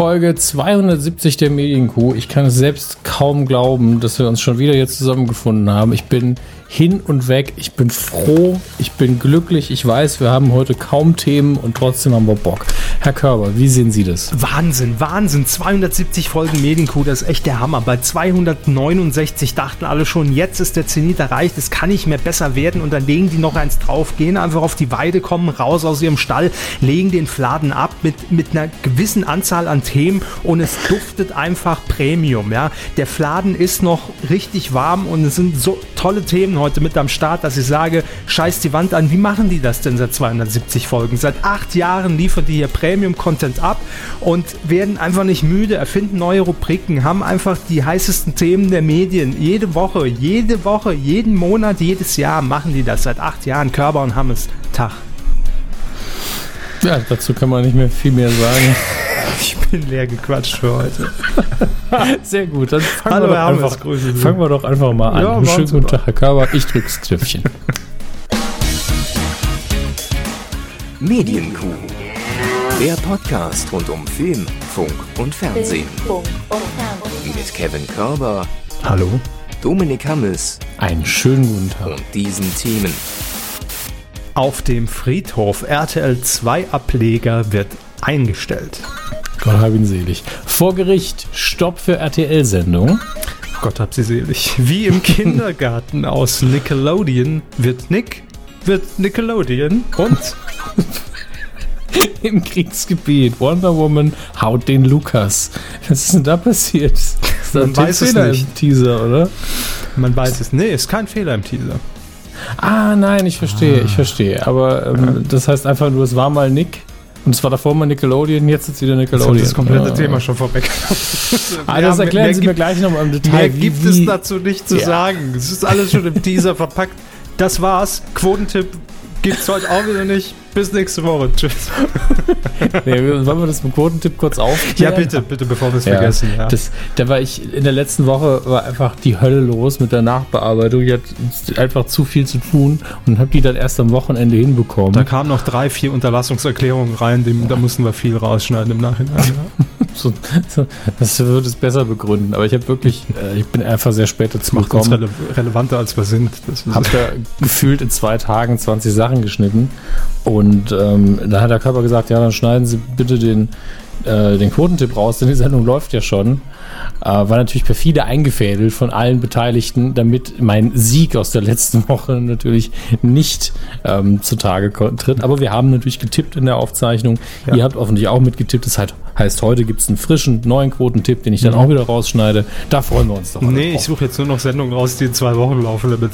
Folge 270 der Medienkuh. Ich kann es selbst kaum glauben, dass wir uns schon wieder jetzt zusammengefunden haben. Ich bin hin und weg. Ich bin froh, ich bin glücklich. Ich weiß, wir haben heute kaum Themen und trotzdem haben wir Bock. Herr Körber, wie sehen Sie das? Wahnsinn, Wahnsinn. 270 Folgen Medienkuh, das ist echt der Hammer. Bei 269 dachten alle schon, jetzt ist der Zenit erreicht, es kann nicht mehr besser werden und dann legen die noch eins drauf, gehen einfach auf die Weide, kommen raus aus ihrem Stall, legen den Fladen ab mit, mit einer gewissen Anzahl an Themen und es duftet einfach Premium. Ja? Der Fladen ist noch richtig warm und es sind so tolle Themen heute mit am Start, dass ich sage, scheiß die Wand an. Wie machen die das denn seit 270 Folgen? Seit acht Jahren liefern die hier Premium-Content ab und werden einfach nicht müde, erfinden neue Rubriken, haben einfach die heißesten Themen der Medien. Jede Woche, jede Woche, jeden Monat, jedes Jahr machen die das. Seit acht Jahren Körper und Hammes. Tag. Ja, dazu kann man nicht mehr viel mehr sagen. Ich bin leer gequatscht für heute. Sehr gut, dann fangen, Hallo, wir, doch Hammes, einfach, grüße fangen wir doch einfach mal an. Ja, Schönen guten. Tag, Herr Körber. Ich drück's Knöpfchen. Medienkuh. Der Podcast rund um Film, Funk und Fernsehen. Funk und Fernsehen. Mit Kevin Körber, Hallo? Dominik Hammes Einen schönen guten Tag. und diesen Themen. Auf dem Friedhof RTL 2 Ableger wird eingestellt. Gott hab ihn selig. Vor Gericht, Stopp für RTL-Sendung. Gott hab sie selig. Wie im Kindergarten aus Nickelodeon wird Nick, wird Nickelodeon und Im Kriegsgebiet. Wonder Woman haut den Lukas. Was ist denn da passiert? Ist da Man ein weiß es Fehler nicht. im Teaser, oder? man weiß es. Nee, ist kein Fehler im Teaser. Ah, nein, ich verstehe, ich verstehe. Aber ähm, das heißt einfach nur, es war mal Nick. Und es war davor mal Nickelodeon, jetzt ist wieder Nickelodeon. haben das komplette Ah. Thema schon vorweg. Ah, das erklären Sie mir gleich nochmal im Detail. Mehr gibt wie- es dazu nicht zu Ja. sagen. Es ist alles schon im Teaser verpackt. Das war's. Quotentipp gibt's heute auch wieder nicht. Bis nächste Woche. Tschüss. Nee, wollen wir das mit Quotentipp kurz Ja, aufklären? bitte, bitte, bevor wir es Ja, vergessen. Ja. Das, da war ich in der letzten Woche war einfach die Hölle los mit der Nachbearbeitung. Ich hatte einfach zu viel zu tun und habe die dann erst am Wochenende hinbekommen. Da kamen noch drei, vier Unterlassungserklärungen rein, dem, da mussten wir viel rausschneiden im Nachhinein. Ja. So, das würde es besser begründen. Aber ich habe wirklich, äh, ich bin einfach sehr spät dazu Macht uns gekommen. rele relevanter, als wir sind. Das ist Hab da gefühlt in zwei Tagen 20 Sachen geschnitten. Und ähm, da hat der Körper gesagt, ja, dann schneiden Sie bitte den, äh, den Quotentipp raus, denn die Sendung läuft ja schon. Äh, war natürlich perfide eingefädelt von allen Beteiligten, damit mein Sieg aus der letzten Woche natürlich nicht ähm, zutage tritt. Aber wir haben natürlich getippt in der Aufzeichnung. Ja. Ihr habt offensichtlich auch mitgetippt. Das heißt, heute gibt es einen frischen, neuen Quotentipp, den ich dann auch wieder rausschneide. Da freuen wir uns doch. Nee, drauf. ich suche jetzt nur noch Sendungen raus, die in zwei Wochen laufen. Damit.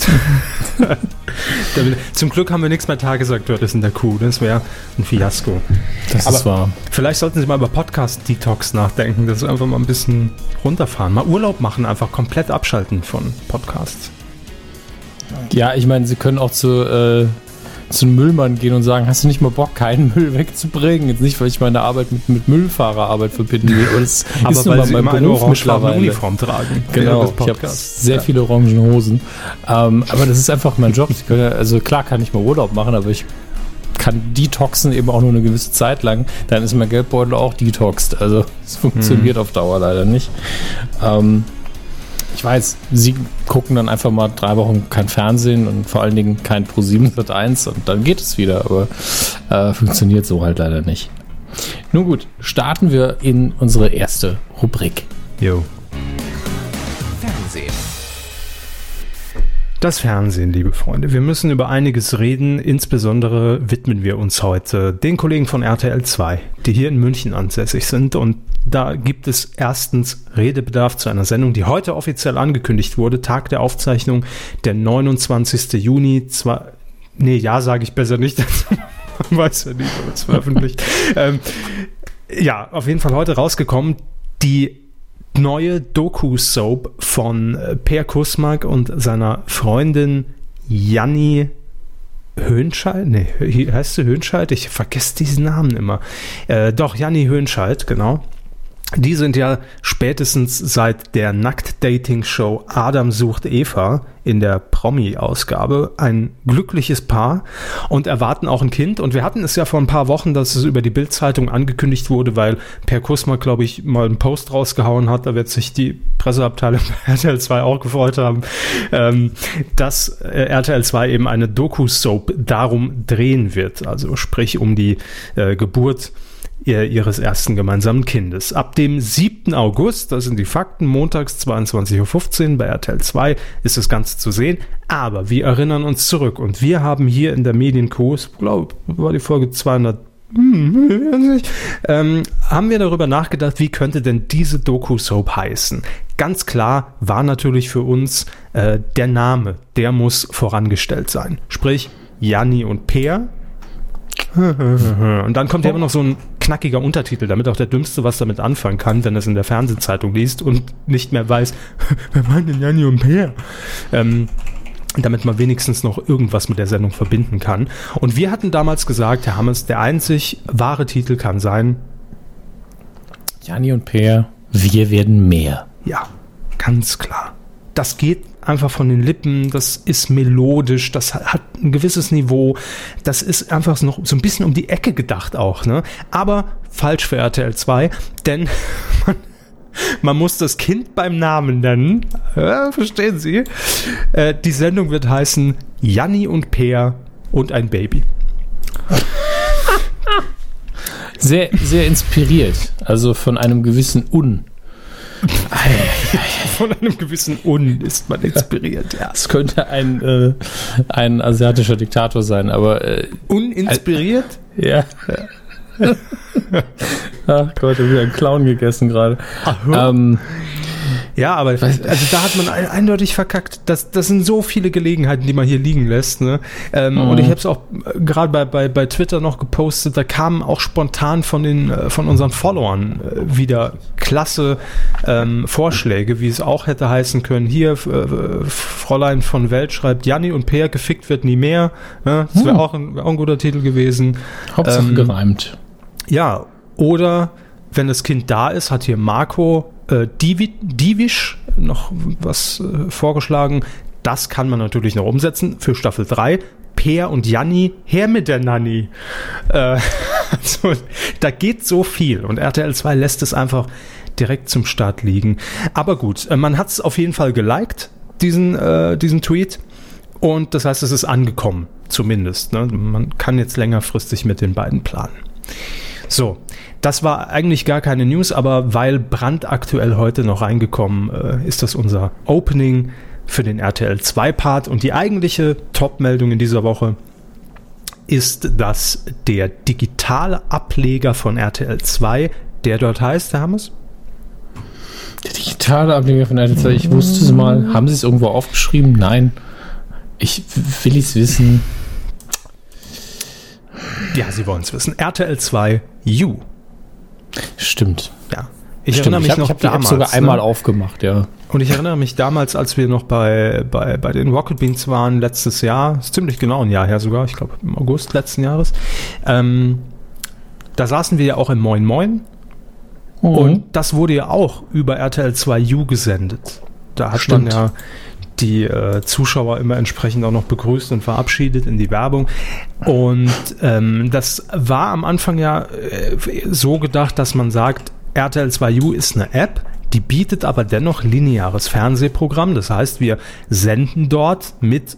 damit Zum Glück haben wir nichts mehr Tagesaktuelles in der Kuh. Das wäre ein Fiasko. das aber- ist wahr. Vielleicht sollten Sie mal über Podcast-Detox nachdenken. Das ist einfach mal ein bisschen runterfahren. Mal Urlaub machen, einfach komplett abschalten von Podcasts. Ja, ich meine, sie können auch zu, äh, zu einem Müllmann gehen und sagen, hast du nicht mal Bock, keinen Müll wegzubringen? Jetzt nicht, weil ich meine Arbeit mit, mit Müllfahrerarbeit verbinden will, aber das Aber ist nun weil mal Sie mein immer eine Beruf orangefarbene mittlerweile. Uniform tragen. Genau, ich habe sehr viele orangen Hosen. Ähm, aber das ist einfach mein Job. Können, also klar kann ich mal Urlaub machen, aber ich kann detoxen eben auch nur eine gewisse Zeit lang. Dann ist mein Geldbeutel auch detoxed. Also es funktioniert auf Dauer leider nicht. Ähm, ich weiß, sie gucken dann einfach mal drei Wochen kein Fernsehen und vor allen Dingen kein Pro 7 Sat 1 und dann geht es wieder, aber äh, funktioniert so halt leider nicht. Nun gut, starten wir in unsere erste Rubrik. Jo. Das Fernsehen, liebe Freunde. Wir müssen über einiges reden. Insbesondere widmen wir uns heute den Kollegen von RTL 2, die hier in München ansässig sind. Und da gibt es erstens Redebedarf zu einer Sendung, die heute offiziell angekündigt wurde. Tag der Aufzeichnung, der 29. Juni. Zwar, nee, ja, sage ich besser nicht. Man weiß ja nicht, ob es veröffentlicht. ähm, ja, auf jeden Fall heute rausgekommen. Die neue Doku-Soap von äh, Per Kusmak und seiner Freundin Janni Höhnscheid? Nee, heißt sie Höhnscheid? Ich vergesse diesen Namen immer. Äh, doch, Janni Höhnscheid, genau. Die sind ja spätestens seit der Nackt-Dating-Show Adam sucht Eva in der Promi-Ausgabe ein glückliches Paar und erwarten auch ein Kind. Und wir hatten es ja vor ein paar Wochen, dass es über die Bild-Zeitung angekündigt wurde, weil Per Kusma, glaube ich, mal einen Post rausgehauen hat. Da wird sich die Presseabteilung bei RTL 2 auch gefreut haben, ähm, dass äh, RTL 2 eben eine Doku-Soap darum drehen wird. Also sprich um die äh, Geburt ihres ersten gemeinsamen Kindes. Ab dem 7. August, das sind die Fakten, montags 22.15 Uhr bei RTL 2 ist das Ganze zu sehen. Aber wir erinnern uns zurück und wir haben hier in der Medienco, ich glaube, war die Folge 200 hm, ähm, haben wir darüber nachgedacht, wie könnte denn diese Doku-Soap heißen? Ganz klar war natürlich für uns äh, der Name, der muss vorangestellt sein. Sprich, Janni und Peer. Und dann kommt ja immer noch so ein knackiger Untertitel, damit auch der Dümmste was damit anfangen kann, wenn er es in der Fernsehzeitung liest und nicht mehr weiß, wer waren denn Janni und Peer? Ähm, damit man wenigstens noch irgendwas mit der Sendung verbinden kann. Und wir hatten damals gesagt, Herr Hammes, der einzig wahre Titel kann sein Janni und Peer, wir werden mehr. Ja, ganz klar. Das geht einfach von den Lippen, das ist melodisch, das hat ein gewisses Niveau, das ist einfach noch so ein bisschen um die Ecke gedacht auch, ne? Aber falsch für RTL 2, denn man, man muss das Kind beim Namen nennen, ja, verstehen Sie? Äh, die Sendung wird heißen Janni und Peer und ein Baby. Sehr, sehr inspiriert, also von einem gewissen Un. Von einem gewissen Un ist man inspiriert, ja. Es könnte ein, äh, ein asiatischer Diktator sein, aber. Äh, Uninspiriert? ja. Ach Gott, ich habe wieder einen Clown gegessen gerade. Ähm, Ja, aber also da hat man ein, eindeutig verkackt. Das, das sind so viele Gelegenheiten, die man hier liegen lässt. Ne? Ähm, Mhm. Und ich habe es auch äh, gerade bei, bei, bei Twitter noch gepostet. Da kamen auch spontan von den äh, von unseren Followern äh, wieder klasse ähm, Vorschläge, wie es auch hätte heißen können. Hier äh, Fräulein von Welt schreibt: Janni und Peer gefickt wird nie mehr. Ne? Das wäre Hm. auch, ein, auch ein guter Titel gewesen. Hauptsache Ähm, gereimt. Ja, oder wenn das Kind da ist, hat hier Marco äh, Divi, noch was äh, vorgeschlagen. Das kann man natürlich noch umsetzen für Staffel 3. Peer und Janni, her mit der Nanny. Äh, also, da geht so viel und RTL 2 lässt es einfach direkt zum Start liegen. Aber gut, äh, man hat es auf jeden Fall geliked, diesen, äh, diesen Tweet. Und das heißt, es ist angekommen, zumindest. Ne? Man kann jetzt längerfristig mit den beiden planen. So, das war eigentlich gar keine News, aber weil brandaktuell heute noch reingekommen äh, ist das unser Opening für den RTL 2 Part und die eigentliche Top-Meldung in dieser Woche ist, dass der digitale Ableger von RTL 2, der dort heißt, Herr Hammes? Der digitale Ableger von RTL 2, ich wusste es mal. Haben Sie es irgendwo aufgeschrieben? Nein. Ich will es wissen. Ja, Sie wollen es wissen. RTL 2 U. Stimmt. Ja. Ich Stimmt. erinnere mich ich hab, noch ich hab die App damals. sogar einmal ne? aufgemacht, ja. Und ich erinnere mich damals, als wir noch bei, bei, bei den Rocket Beans waren, letztes Jahr, ist ziemlich genau ein Jahr her sogar, ich glaube im August letzten Jahres, ähm, da saßen wir ja auch im Moin Moin Mhm. und das wurde ja auch über RTL 2 U gesendet. Da hat Stimmt. man ja die äh, Zuschauer immer entsprechend auch noch begrüßt und verabschiedet in die Werbung. Und ähm, das war am Anfang ja äh, so gedacht, dass man sagt, RTL 2U ist eine App, die bietet aber dennoch lineares Fernsehprogramm. Das heißt, wir senden dort mit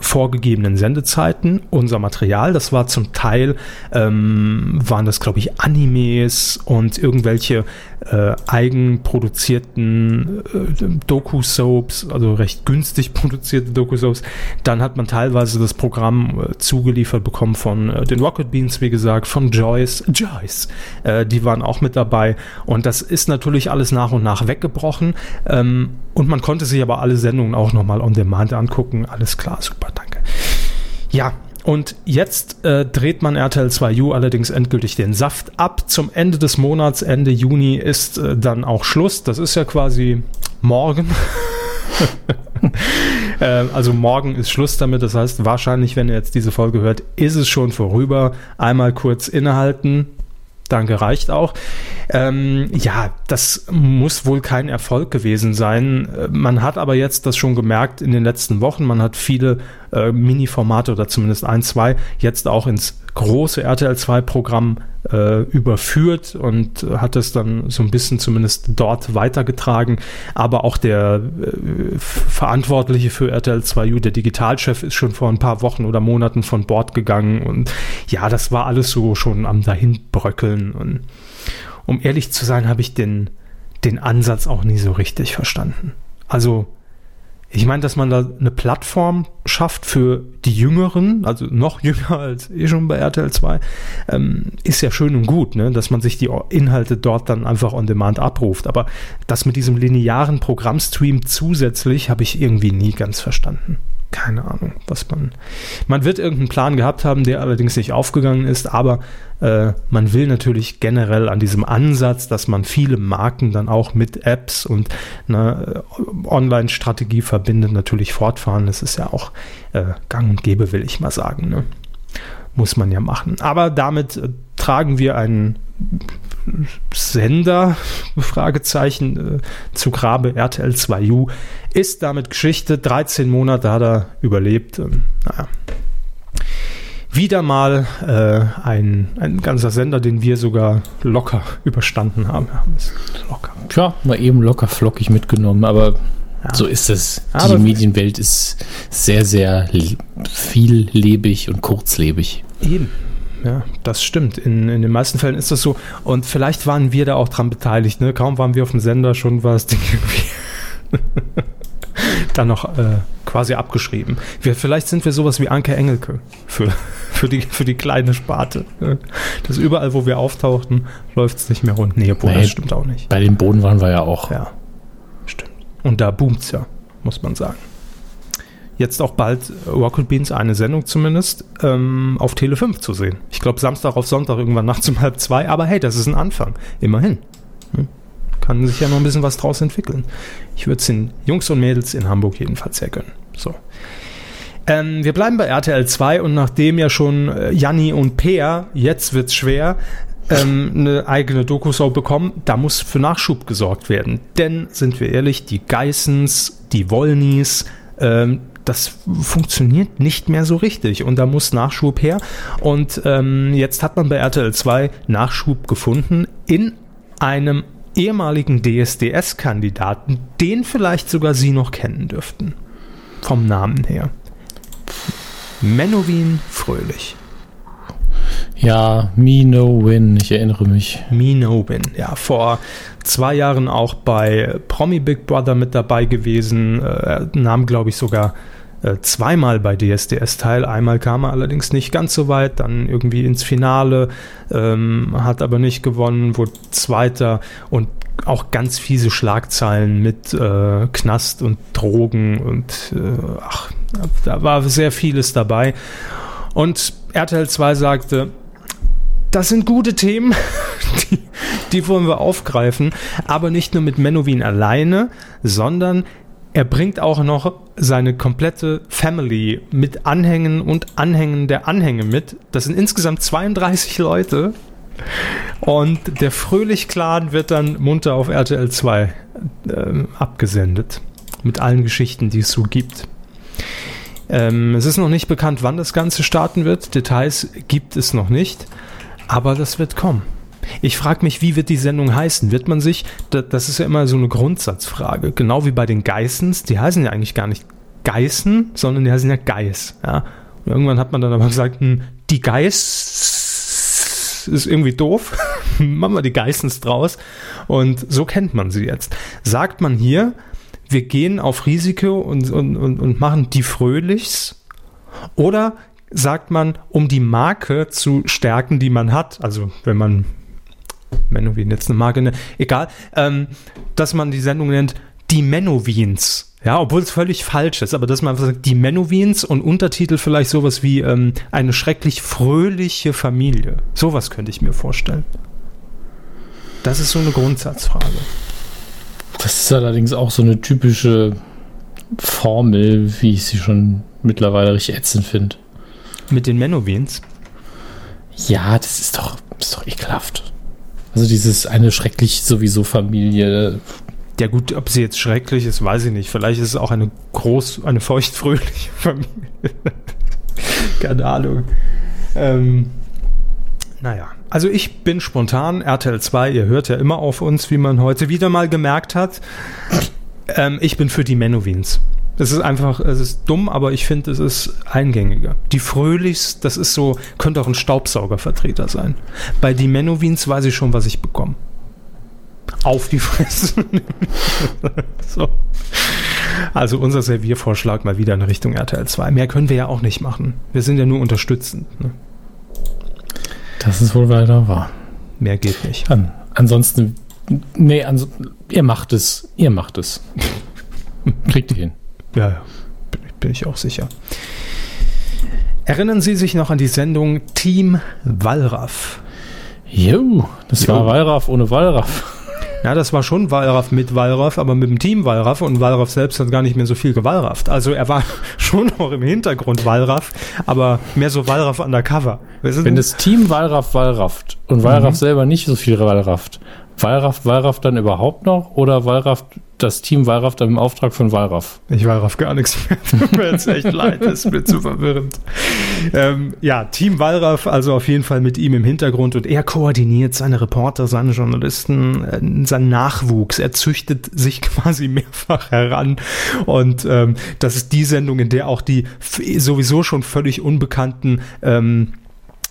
vorgegebenen Sendezeiten unser Material. Das war zum Teil, ähm, waren das glaube ich Animes und irgendwelche äh, eigenproduzierten äh, Doku-Soaps, also recht günstig produzierte Doku-Soaps. Dann hat man teilweise das Programm äh, zugeliefert bekommen von äh, den Rocket Beans, wie gesagt, von Joyce. Joyce, äh, die waren auch mit dabei. Und das ist natürlich alles nach und nach weggebrochen. Ähm, und man konnte sich aber alle Sendungen auch nochmal on demand angucken. Alles klar, super, danke. Ja, und jetzt äh, dreht man RTL 2U allerdings endgültig den Saft ab. Zum Ende des Monats, Ende Juni, ist äh, dann auch Schluss. Das ist ja quasi morgen. äh, also morgen ist Schluss damit. Das heißt, wahrscheinlich, wenn ihr jetzt diese Folge hört, ist es schon vorüber. Einmal kurz innehalten. Danke reicht auch. Ähm, ja, das muss wohl kein Erfolg gewesen sein. Äh, Man hat aber jetzt das schon gemerkt in den letzten Wochen. Man hat viele äh, Mini-Formate oder zumindest ein, zwei jetzt auch ins große RTL 2 Programm äh, überführt und äh, hat es dann so ein bisschen zumindest dort weitergetragen. Aber auch der äh, Verantwortliche für RTL 2U, der Digitalchef, ist schon vor ein paar Wochen oder Monaten von Bord gegangen. Und ja, das war alles so schon am Dahinbröckeln. Und um ehrlich zu sein, habe ich den, den Ansatz auch nie so richtig verstanden. Also, ich meine, dass man da eine Plattform schafft für die Jüngeren, also noch jünger als eh schon bei RTL 2, ähm, ist ja schön und gut, ne? dass man sich die Inhalte dort dann einfach on demand abruft. Aber das mit diesem linearen Programmstream zusätzlich habe ich irgendwie nie ganz verstanden. Keine Ahnung, was man. Man wird irgendeinen Plan gehabt haben, der allerdings nicht aufgegangen ist, aber äh, man will natürlich generell an diesem Ansatz, dass man viele Marken dann auch mit Apps und einer Online-Strategie verbindet, natürlich fortfahren. Das ist ja auch äh, gang und gäbe, will ich mal sagen. Ne? Muss man ja machen. Aber damit äh, tragen wir einen Sender, Fragezeichen, äh, zu Grabe RTL 2U, ist damit Geschichte. 13 Monate hat er überlebt. Ähm, naja. Wieder mal äh, ein, ein ganzer Sender, den wir sogar locker überstanden haben. Es locker. Tja, mal eben locker flockig mitgenommen, aber Ja. so ist es. Aber- Die Medienwelt ist sehr, sehr le- viellebig und kurzlebig. Eben. Ja, das stimmt. In, in den meisten Fällen ist das so. Und vielleicht waren wir da auch dran beteiligt. Ne? Kaum waren wir auf dem Sender, schon war irgendwie dann noch äh, quasi abgeschrieben. Wir, vielleicht sind wir sowas wie Anke Engelke für, für, die, für die kleine Sparte. ne? Dass überall, wo wir auftauchten, läuft es nicht mehr rund. Nee, obwohl, Nee. das stimmt auch nicht. Bei den Boden waren wir ja auch. Ja, stimmt. Und da boomt's ja, muss man sagen. Jetzt auch bald äh, Rocket Beans, eine Sendung zumindest, ähm, auf Tele 5 zu sehen. Ich glaube Samstag auf Sonntag irgendwann nachts um halb zwei, aber hey, das ist ein Anfang. Immerhin. Hm. Kann sich ja noch ein bisschen was draus entwickeln. Ich würde es den Jungs und Mädels in Hamburg jedenfalls sehr gönnen. So. Ähm, wir bleiben bei RTL 2 und nachdem ja schon äh, Janni und Peer, jetzt wird's schwer, ähm, eine eigene Dokushow bekommen, da muss für Nachschub gesorgt werden. Denn, sind wir ehrlich, die Geissens, die Wollnies, ähm, das funktioniert nicht mehr so richtig und da muss Nachschub her. Und ähm, jetzt hat man bei RTL 2 Nachschub gefunden in einem ehemaligen DSDS-Kandidaten, den vielleicht sogar Sie noch kennen dürften. Vom Namen her. Menowin Fröhlich. Ja, me no win, ich erinnere mich. Minobin, ja, vor zwei Jahren auch bei Promi Big Brother mit dabei gewesen, äh, nahm, glaube ich, sogar äh, zweimal bei DSDS teil. Einmal kam er allerdings nicht ganz so weit, dann irgendwie ins Finale, ähm, hat aber nicht gewonnen, wurde Zweiter und auch ganz fiese Schlagzeilen mit äh, Knast und Drogen und äh, ach, da war sehr vieles dabei. Und RTL 2 sagte, das sind gute Themen, die, die wollen wir aufgreifen, aber nicht nur mit Menowin alleine, sondern er bringt auch noch seine komplette Family mit Anhängen und Anhängen der Anhänge mit. Das sind insgesamt 32 Leute. Und der Fröhlich-Clan wird dann munter auf RTL 2 ähm, abgesendet. Mit allen Geschichten, die es so gibt. Ähm, es ist noch nicht bekannt, wann das Ganze starten wird. Details gibt es noch nicht. Aber das wird kommen. Ich frage mich, wie wird die Sendung heißen? Wird man sich, da- das ist ja immer so eine Grundsatzfrage, genau wie bei den Geissens, die heißen ja eigentlich gar nicht Geißen, sondern die heißen ja Geiß. Ja? Und irgendwann hat man dann aber gesagt, hm, die Geiß ist irgendwie doof, machen wir die Geissens draus. Und so kennt man sie jetzt. Sagt man hier, wir gehen auf Risiko und, und, und, und machen die Fröhlichs oder sagt man, um die Marke zu stärken, die man hat, also wenn man Menowin jetzt eine Marke nennt, egal, ähm, dass man die Sendung nennt die Menowins. Ja, obwohl es völlig falsch ist, aber dass man einfach sagt, die Menowins und Untertitel vielleicht sowas wie ähm, eine schrecklich fröhliche Familie. Sowas könnte ich mir vorstellen. Das ist so eine Grundsatzfrage. Das ist allerdings auch so eine typische Formel, wie ich sie schon mittlerweile richtig ätzend finde. Mit den Menowins. Ja, das ist doch, das ist doch ekelhaft. Also dieses eine schrecklich sowieso Familie. Ja gut, ob sie jetzt schrecklich ist, weiß ich nicht. Vielleicht ist es auch eine groß, eine feuchtfröhliche Familie. Keine Ahnung. Ähm, naja, also ich bin spontan, RTL 2, ihr hört ja immer auf uns, wie man heute wieder mal gemerkt hat. Ähm, ich bin für die Menowins. Es ist einfach, es ist dumm, aber ich finde, es ist eingängiger. Die Fröhlichs, das ist so, könnte auch ein Staubsaugervertreter sein. Bei die Menowins weiß ich schon, was ich bekomme. Auf die Fresse. so. Also unser Serviervorschlag mal wieder in Richtung RTL 2. Mehr können wir ja auch nicht machen. Wir sind ja nur unterstützend. Ne? Das ist wohl weiter wahr. Mehr geht nicht. An, ansonsten, nee, ans, ihr macht es. Ihr macht es. Kriegt ihr hin. Ja, ja. Bin, bin ich auch sicher. Erinnern Sie sich noch an die Sendung Team Wallraff? Jo, das Jo. war Wallraff ohne Wallraff. Ja, das war schon Wallraff mit Wallraff, aber mit dem Team Wallraff und Wallraff selbst hat gar nicht mehr so viel gewallrafft. Also er war schon noch im Hintergrund Wallraff, aber mehr so Wallraff undercover. Wenn das Team Wallraff Wallrafft und Wallraff selber nicht so viel Wallrafft, Wallraff Wallraff dann überhaupt noch oder Wallraff das Team Wallraff dann im Auftrag von Wallraff? Ich Wallraff gar nichts mehr. Tut mir jetzt echt leid, das ist mir zu verwirrend. Ähm, ja, Team Wallraff, also auf jeden Fall mit ihm im Hintergrund und er koordiniert seine Reporter, seine Journalisten, äh, seinen Nachwuchs. Er züchtet sich quasi mehrfach heran und ähm, das ist die Sendung, in der auch die sowieso schon völlig unbekannten ähm,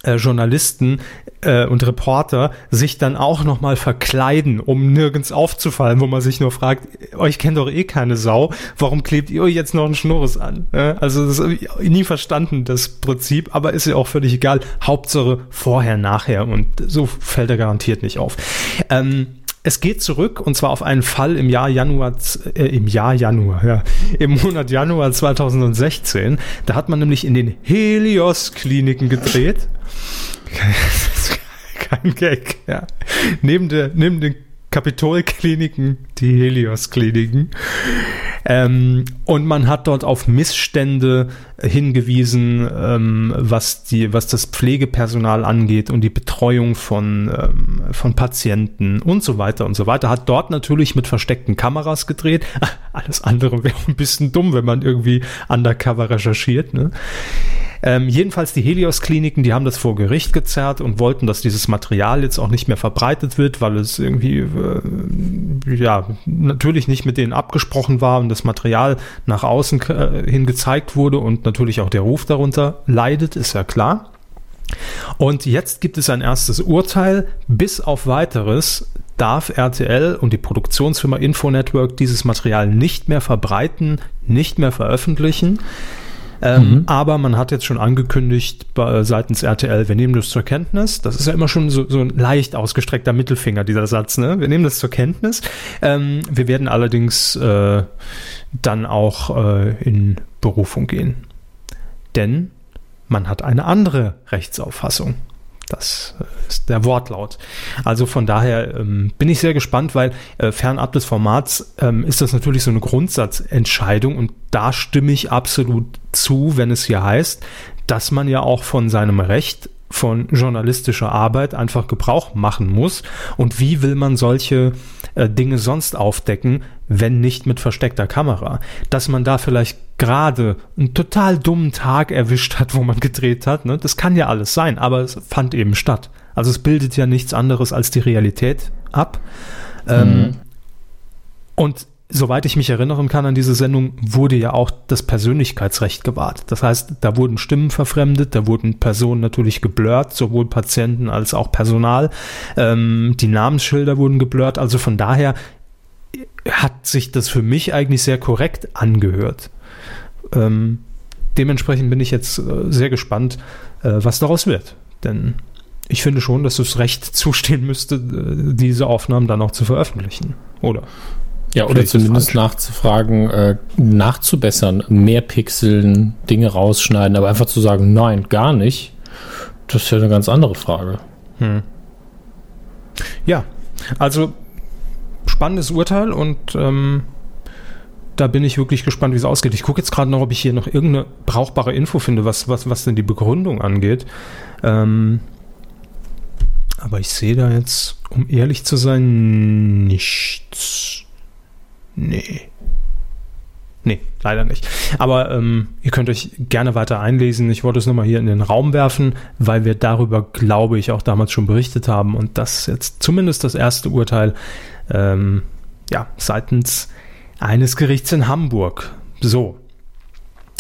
äh, Journalisten äh, und Reporter sich dann auch nochmal verkleiden, um nirgends aufzufallen, wo man sich nur fragt, euch kennt doch eh keine Sau, warum klebt ihr euch jetzt noch einen Schnurres an? Äh, also das habe ich nie verstanden, das Prinzip, aber ist ja auch völlig egal. Hauptsache vorher, nachher und so fällt er garantiert nicht auf. Ähm, es geht zurück und zwar auf einen Fall im Jahr Januar, äh, im Jahr Januar, ja, im Monat Januar 2016. Da hat man nämlich in den Helios-Kliniken gedreht. Kein Gag, ja. Neben, der, neben den Kapitolkliniken die Helios-Kliniken. Ähm, und man hat dort auf Missstände hingewiesen, ähm, was, die, was das Pflegepersonal angeht und die Betreuung von, ähm, von Patienten und so weiter und so weiter. Hat dort natürlich mit versteckten Kameras gedreht. Alles andere wäre ein bisschen dumm, wenn man irgendwie undercover recherchiert. Ne? Ähm, jedenfalls die Helios-Kliniken, die haben das vor Gericht gezerrt und wollten, dass dieses Material jetzt auch nicht mehr verbreitet wird, weil es irgendwie äh, ja natürlich nicht mit denen abgesprochen war und das Material nach außen äh, hin gezeigt wurde und natürlich auch der Ruf darunter leidet, ist ja klar. Und jetzt gibt es ein erstes Urteil. Bis auf weiteres darf RTL und die Produktionsfirma Infonetwork dieses Material nicht mehr verbreiten, nicht mehr veröffentlichen. Ähm, Aber man hat jetzt schon angekündigt bei, seitens RTL, wir nehmen das zur Kenntnis. Das ist ja immer schon so, so ein leicht ausgestreckter Mittelfinger, dieser Satz. Ne? Wir nehmen das zur Kenntnis. Ähm, wir werden allerdings äh, dann auch äh, in Berufung gehen. Denn man hat eine andere Rechtsauffassung. Das ist der Wortlaut. Also von daher ähm, bin ich sehr gespannt, weil äh, fernab des Formats ähm, ist das natürlich so eine Grundsatzentscheidung und da stimme ich absolut zu, wenn es hier heißt, dass man ja auch von seinem Recht von journalistischer Arbeit einfach Gebrauch machen muss. Und wie will man solche äh, Dinge sonst aufdecken, wenn nicht mit versteckter Kamera? Dass man da vielleicht gerade einen total dummen Tag erwischt hat, wo man gedreht hat, ne? das kann ja alles sein, aber es fand eben statt. Also es bildet ja nichts anderes als die Realität ab. Ähm, und soweit ich mich erinnern kann an diese Sendung, wurde ja auch das Persönlichkeitsrecht gewahrt. Das heißt, da wurden Stimmen verfremdet, da wurden Personen natürlich geblurrt, sowohl Patienten als auch Personal. Ähm, die Namensschilder wurden geblurrt. Also von daher hat sich das für mich eigentlich sehr korrekt angehört. Ähm, dementsprechend bin ich jetzt äh, sehr gespannt, äh, was daraus wird. Denn ich finde schon, dass es recht zustehen müsste, äh, diese Aufnahmen dann auch zu veröffentlichen. Oder? Ja, oder zumindest nachzufragen, äh, nachzubessern, mehr Pixeln, Dinge rausschneiden, aber einfach zu sagen, nein, gar nicht, das ist ja eine ganz andere Frage. Ja, also spannendes Urteil und ähm, da bin ich wirklich gespannt, wie es ausgeht. Ich gucke jetzt gerade noch, ob ich hier noch irgendeine brauchbare Info finde, was, was, was denn die Begründung angeht. Ähm, Aber ich sehe da jetzt, um ehrlich zu sein, nichts. Nee. Nee, leider nicht. Aber ähm, ihr könnt euch gerne weiter einlesen. Ich wollte es nochmal hier in den Raum werfen, weil wir darüber, glaube ich, auch damals schon berichtet haben und das jetzt zumindest das erste Urteil ähm, ja, seitens eines Gerichts in Hamburg. So.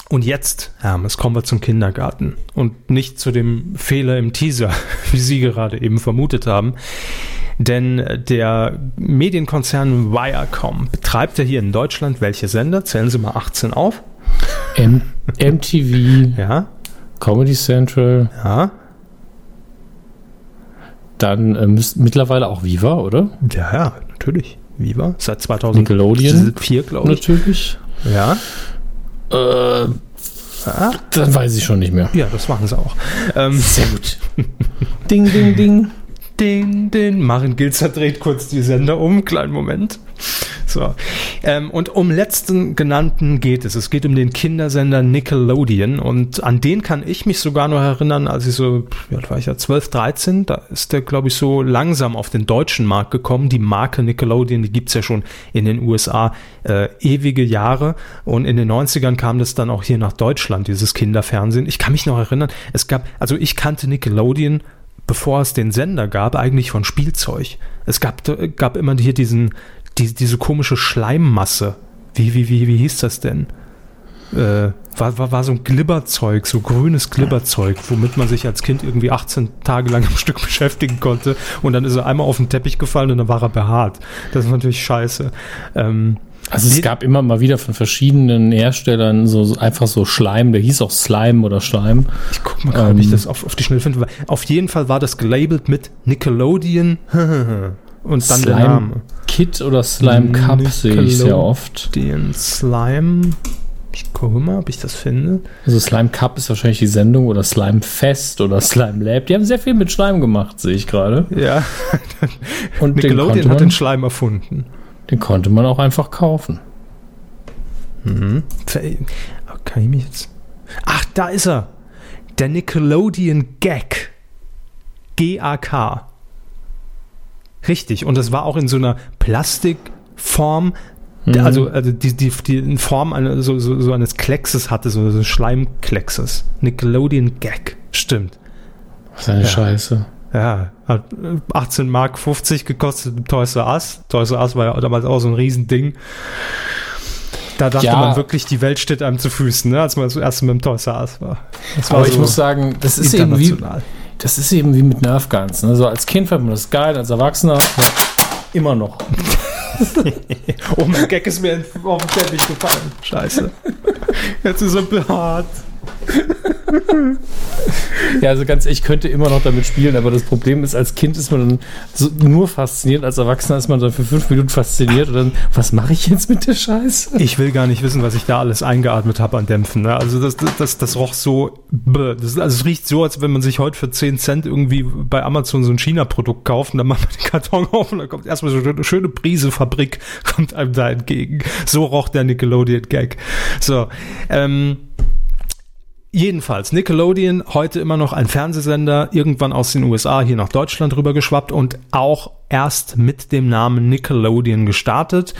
Und jetzt, Hermes, kommen wir zum Kindergarten und nicht zu dem Fehler im Teaser, wie Sie gerade eben vermutet haben. Denn der Medienkonzern Viacom betreibt ja hier in Deutschland welche Sender? Zählen Sie mal 18 auf. M MTV, Ja, Comedy Central, ja, dann äh, müsst, mittlerweile auch Viva, oder? ja, ja, natürlich. Viva, seit 2004, Nickelodeon. glaube ich. Natürlich. Ja, Äh, ja, dann weiß ich schon nicht mehr. ja, das machen sie auch. Ähm, Sehr gut. ding, ding, ding. Ding, ding. Maren Gilzer dreht kurz die Sender um. Kleinen Moment. So. Ähm, und um letzten genannten geht es. Es geht um den Kindersender Nickelodeon. Und an den kann ich mich sogar noch erinnern, als ich so, wie alt war ich ja, 12, 13, da ist der, glaube ich, so langsam auf den deutschen Markt gekommen. Die Marke Nickelodeon, die gibt's ja schon in den USA äh, ewige Jahre. Und in den 90ern kam das dann auch hier nach Deutschland, dieses Kinderfernsehen. Ich kann mich noch erinnern, es gab, also ich kannte Nickelodeon bevor es den Sender gab, eigentlich von Spielzeug. Es gab, gab immer hier diesen, die, diese komische Schleimmasse. Wie, wie, wie, wie hieß das denn? Äh, war, war, war so ein Glibberzeug, so grünes Glibberzeug, womit man sich als Kind irgendwie 18 Tage lang am Stück beschäftigen konnte. Und dann ist er einmal auf den Teppich gefallen und dann war er behaart. Das ist natürlich scheiße. Ähm, Also es gab immer mal wieder von verschiedenen Herstellern so, einfach so Schleim, der hieß auch Slime oder Schleim. Ich guck mal gerade, ob ich das auf, auf die Schnelle finde. Auf jeden Fall war das gelabelt mit Nickelodeon und dann der Name. Slime Kit oder Slime Cup sehe ich sehr oft. Den Slime. Ich gucke mal, ob ich das finde. Also Slime Cup ist wahrscheinlich die Sendung oder Slime Fest oder Slime Lab. Die haben sehr viel mit Schleim gemacht, sehe ich gerade. Ja, Und den Nickelodeon konnte, hat den Schleim erfunden. Den konnte man auch einfach kaufen. Ver- Kann ich mich jetzt. Ach, da ist er. Der Nickelodeon Gag. G-A-K. Richtig. Und das war auch in so einer Plastikform. Der- Also, also die, die, die in Form einer, so, so, so eines Kleckses hatte, so, so Schleimkleckses. Nickelodeon Gag. Stimmt. Was eine Scheiße. Ja, hat äh, 18 Mark 50 gekostet im Toys R Us. Toys R Us war ja damals auch so ein Riesending. Da dachte Ja. man wirklich, die Welt steht einem zu Füßen, ne, als man das erste Mal im Toys R Us war. War Aber ich so muss sagen, das ist eben wie, das ist eben wie mit Nerf Guns. Ne? So als Kind fand man das geil, als Erwachsener immer noch. Oh, mein Gag ist mir auf den Teppich gefallen. Scheiße. Jetzt ist er behaart. Ja, also ganz ich könnte immer noch damit spielen, aber das Problem ist, als Kind ist man dann so nur fasziniert, als Erwachsener ist man dann für fünf Minuten fasziniert und dann, was mache ich jetzt mit der Scheiße? Ich will gar nicht wissen, was ich da alles eingeatmet habe an Dämpfen. Ne? Also das, das, das, das roch so, das, also es riecht so, als wenn man sich heute für 10 Cent irgendwie bei Amazon so ein China-Produkt kauft und dann macht man den Karton auf und dann kommt erstmal so eine schöne Prise Fabrik, kommt einem da entgegen. So roch der Nickelodeon-Gag. So, ähm, Jedenfalls, Nickelodeon, heute immer noch ein Fernsehsender, irgendwann aus den USA hier nach Deutschland rüber geschwappt und auch erst mit dem Namen Nickelodeon gestartet.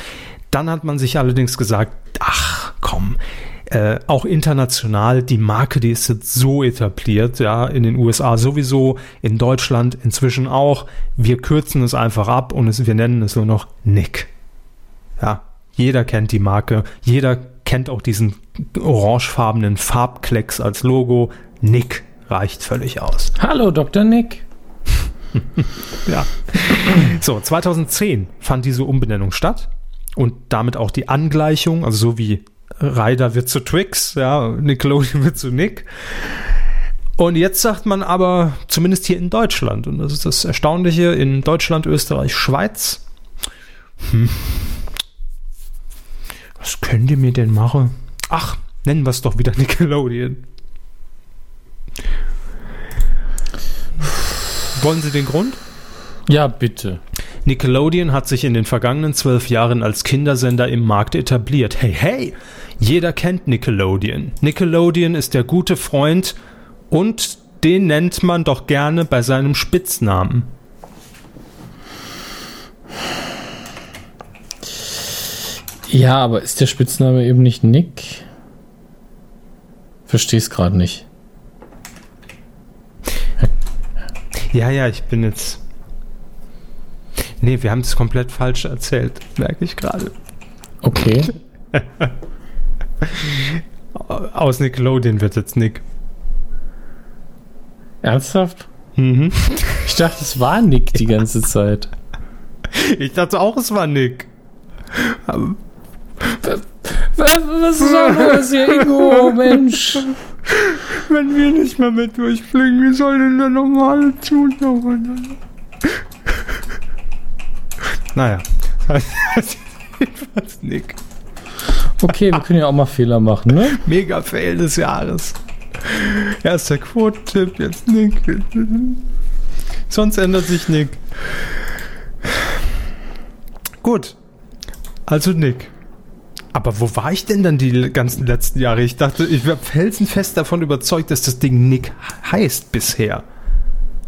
Dann hat man sich allerdings gesagt, ach komm, äh, auch international, die Marke, die ist jetzt so etabliert, ja, in den USA sowieso, in Deutschland inzwischen auch. Wir kürzen es einfach ab und es, wir nennen es nur noch Nick. Ja, jeder kennt die Marke, jeder kennt auch diesen orangefarbenen Farbklecks als Logo. Nick reicht völlig aus. Hallo, Dr. Nick. Ja. So, 2010 fand diese Umbenennung statt und damit auch die Angleichung, also so wie Ryder wird zu Twix, ja, Nickelodeon wird zu Nick. Und jetzt sagt man aber, zumindest hier in Deutschland, und das ist das Erstaunliche, in Deutschland, Österreich, Schweiz, hm, was könnt ihr mir denn machen? Ach, nennen wir es doch wieder Nickelodeon. Wollen Sie den Grund? Ja, bitte. Nickelodeon hat sich in den vergangenen zwölf Jahren als Kindersender im Markt etabliert. Hey, hey! Jeder kennt Nickelodeon. Nickelodeon ist der gute Freund und den nennt man doch gerne bei seinem Spitznamen. Ja, aber ist der Spitzname eben nicht Nick? Versteh's gerade nicht. Ja, ja, ich bin jetzt. Nee, wir haben es komplett falsch erzählt, merke ich gerade. Okay. Aus Nickelodeon wird jetzt Nick. Ernsthaft? Mhm. Ich dachte, es war Nick die ganze Zeit. Ich dachte auch, es war Nick. Was, was ist da los hier, Ingo, Mensch? Wenn wir nicht mehr mit durchfliegen, wie soll denn der normale Zuschauer Naja. Jedenfalls Nick. Okay, wir können ja auch mal Fehler machen, ne? Mega Fail des Jahres. Erster Quote-Tipp, jetzt Nick. Sonst ändert sich Nick. Gut. Also Nick. Aber wo war ich denn dann die ganzen letzten Jahre? Ich dachte, ich wäre felsenfest davon überzeugt, dass das Ding Nick heißt bisher.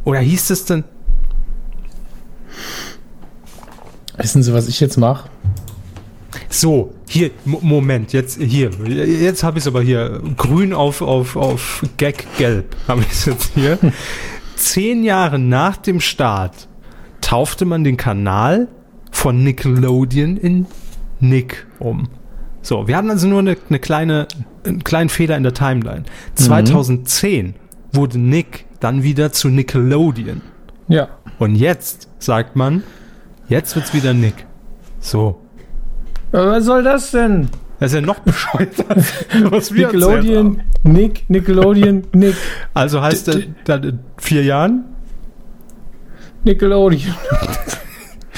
Oder hieß es denn? Wissen Sie, was ich jetzt mache? So, hier, Mo- Moment, jetzt hier, jetzt habe ich es aber hier, grün auf, auf, auf Gag gelb habe ich es jetzt hier. Zehn Jahre nach dem Start taufte man den Kanal von Nickelodeon in Nick um. So, wir hatten also nur eine, eine kleine, einen kleinen Fehler in der Timeline. 2010 wurde Nick dann wieder zu Nickelodeon. Ja. Und jetzt sagt man, jetzt wird's wieder Nick. So. Aber was soll das denn? Das ist ja noch bescheuerter, was wir Nickelodeon. Nick, Nickelodeon, Nick, Also heißt er dann in vier Jahren? Nickelodeon.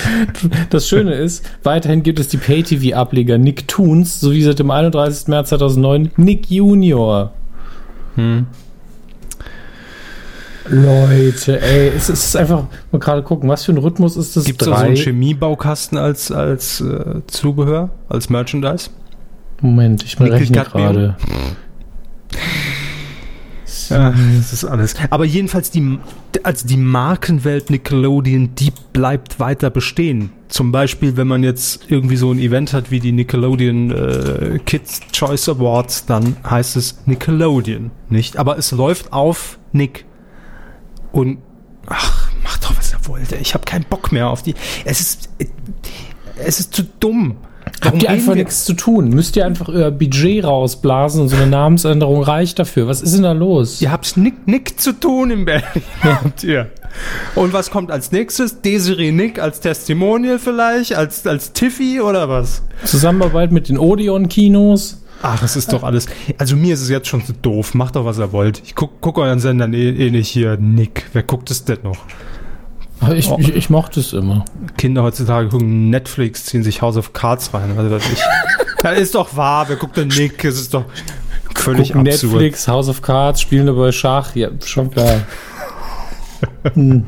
Das Schöne ist, weiterhin gibt es die Pay-TV-Ableger Nicktoons sowie seit dem 31. März 2009 Nick Junior. Hm. Leute, ey, es ist einfach, mal gerade gucken, was für ein Rhythmus ist das? Gibt es so einen Chemiebaukasten als, als äh, Zubehör, als Merchandise? Moment, ich berechne gerade. Ja, das ist alles. Aber jedenfalls die, also die Markenwelt Nickelodeon, die bleibt weiter bestehen. Zum Beispiel, wenn man jetzt irgendwie so ein Event hat wie die Nickelodeon äh, Kids Choice Awards, dann heißt es Nickelodeon, nicht? Aber es läuft auf Nick. Und ach, macht doch was ihr wollt. ey. Ich habe keinen Bock mehr auf die. Es ist, es ist zu dumm. Habt ihr einfach nichts zu tun? Müsst ihr einfach euer Budget rausblasen und so eine Namensänderung reicht dafür? Was ist denn da los? Ihr habt Nick, Nick zu tun in Berlin. habt ihr. Und was kommt als nächstes? Desiree Nick als Testimonial vielleicht? Als, als Tiffy oder was? Zusammenarbeit mit den Odeon-Kinos? Ach, es ist doch alles. Also mir ist es jetzt schon so doof. Macht doch, was ihr wollt. Ich guck, guck euren Sender eh, eh nicht hier. Nick. Wer guckt es denn noch? Ich, ich, ich mochte es immer. Kinder heutzutage gucken Netflix, ziehen sich House of Cards rein. Also das ich. das ist doch wahr. Wer guckt denn Nick? Es ist doch völlig Gucken absurd. Netflix, House of Cards, spielen dabei Schach. Ja, schon klar.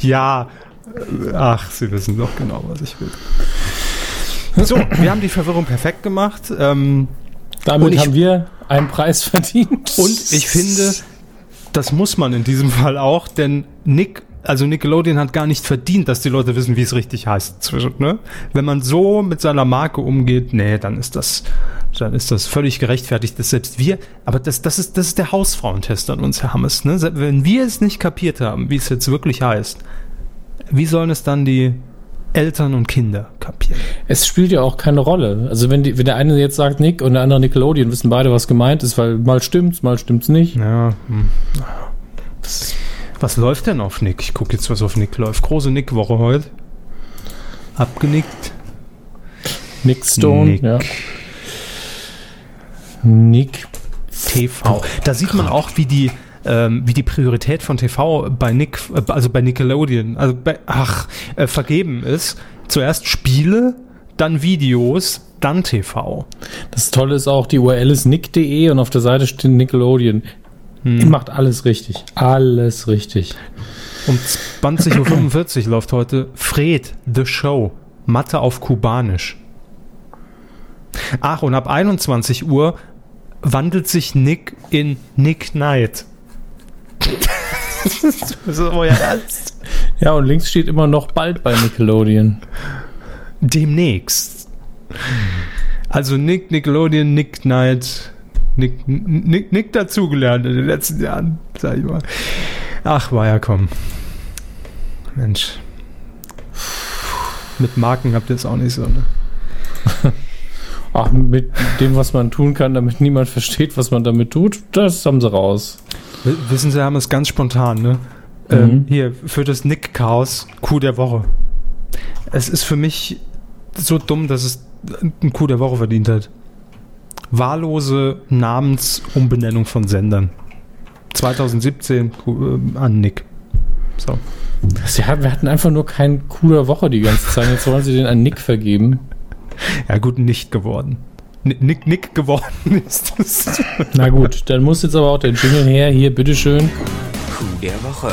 Ja, äh, ach, Sie wissen doch genau, was ich will. So, wir haben die Verwirrung perfekt gemacht. Ähm, Damit ich- haben wir einen Preis verdient. und ich finde, das muss man in diesem Fall auch, denn Nick, also Nickelodeon hat gar nicht verdient, dass die Leute wissen, wie es richtig heißt. Ne? Wenn man so mit seiner Marke umgeht, nee, dann ist das, dann ist das völlig gerechtfertigt, dass selbst wir, aber das, das ist, das ist der Hausfrauentest an uns, Herr Hammes, ne? Wenn wir es nicht kapiert haben, wie es jetzt wirklich heißt, wie sollen es dann die Eltern und Kinder kapieren? Es spielt ja auch keine Rolle. Also wenn, die, wenn der eine jetzt sagt Nick und der andere Nickelodeon, wissen beide, was gemeint ist, weil mal stimmt's, mal stimmt's nicht. Ja. Hm. Was, was läuft denn auf Nick? Ich gucke jetzt, was auf Nick läuft. Große Nick-Woche heute. Abgenickt. Nick Stone, Nick. ja. Nick. TV. Da sieht man auch, wie die, ähm, wie die Priorität von TV bei Nick, äh, also bei Nickelodeon, also bei, ach, äh, vergeben ist. Zuerst Spiele, dann Videos, dann TV. Das Tolle ist auch, die URL ist nick.de und auf der Seite steht Nickelodeon. Ihr macht alles richtig. Alles richtig. Um 20.45 Uhr läuft heute Fred, The Show. Mathe auf Kubanisch. Ach, und ab 21 Uhr wandelt sich Nick in Nick Knight. das ist euer Ernst. Ja, und links steht immer noch bald bei Nickelodeon. Demnächst. Also Nick, Nickelodeon, Nick Knight, Nick, Nick, Nick dazugelernt in den letzten Jahren, sag ich mal. Ach, Viacom. Mensch. Mit Marken habt ihr es auch nicht so, ne? Ach, mit dem, was man tun kann, damit niemand versteht, was man damit tut, das haben sie raus. W- Wissen Sie, haben es ganz spontan, ne? Mhm. Ähm, hier, für das Nick-Chaos, Coup der Woche. Es ist für mich so dumm, dass es ein Coup der Woche verdient hat. Wahllose Namensumbenennung von Sendern. 2017 Coup- äh, an Nick. So. Sie hatten, wir hatten einfach nur keinen cooler Woche die ganze Zeit. Jetzt wollen sie den an Nick vergeben. Ja, gut, nicht geworden. Ni- Nick, Nick geworden ist es. Na gut, dann muss jetzt aber auch der Jingle her. Hier, bitteschön. Coup der Woche.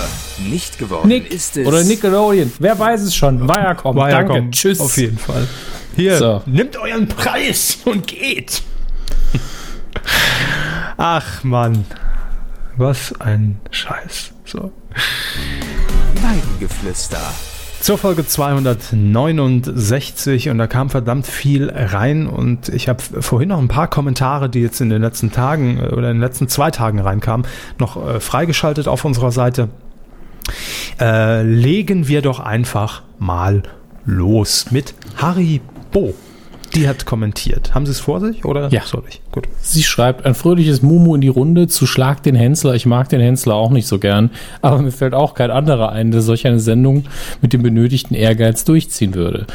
Nicht geworden Nick ist es. oder Nickelodeon. Wer weiß es schon. Viacom. Viacom, Danke. Tschüss. Auf jeden Fall. Hier, So. nimmt euren Preis und geht. Ach Mann, was ein Scheiß. So. Weidengeflüster. Zur Folge 269 und da kam verdammt viel rein und ich habe vorhin noch ein paar Kommentare, die jetzt in den letzten Tagen äh, oder in den letzten zwei Tagen reinkamen, noch äh, freigeschaltet auf unserer Seite. Äh, legen wir doch einfach mal los mit Harry Bo. Die hat kommentiert. Haben Sie es vor sich oder Ja. soll ich? Gut. Sie schreibt ein fröhliches Mumu in die Runde zu Schlag den Hensler. Ich mag den Hensler auch nicht so gern, aber mir fällt auch kein anderer ein, der solch eine Sendung mit dem benötigten Ehrgeiz durchziehen würde.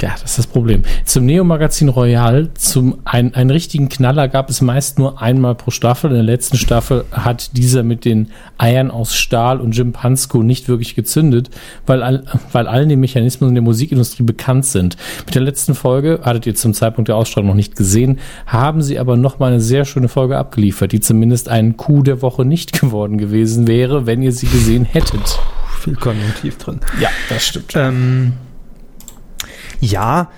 Ja, das ist das Problem. Zum Neo-Magazin Royal, zum ein, einen richtigen Knaller gab es meist nur einmal pro Staffel. In der letzten Staffel hat dieser mit den Eiern aus Stahl und Jim Pansko nicht wirklich gezündet, weil, all, weil allen die Mechanismen in der Musikindustrie bekannt sind. Mit der letzten Folge, hattet ihr zum Zeitpunkt der Ausstrahlung noch nicht gesehen, haben sie aber noch mal eine sehr schöne Folge abgeliefert, die zumindest ein Coup der Woche nicht geworden gewesen wäre, wenn ihr sie gesehen hättet. Viel Konjunktiv drin. Ja, das stimmt. Ähm, ja,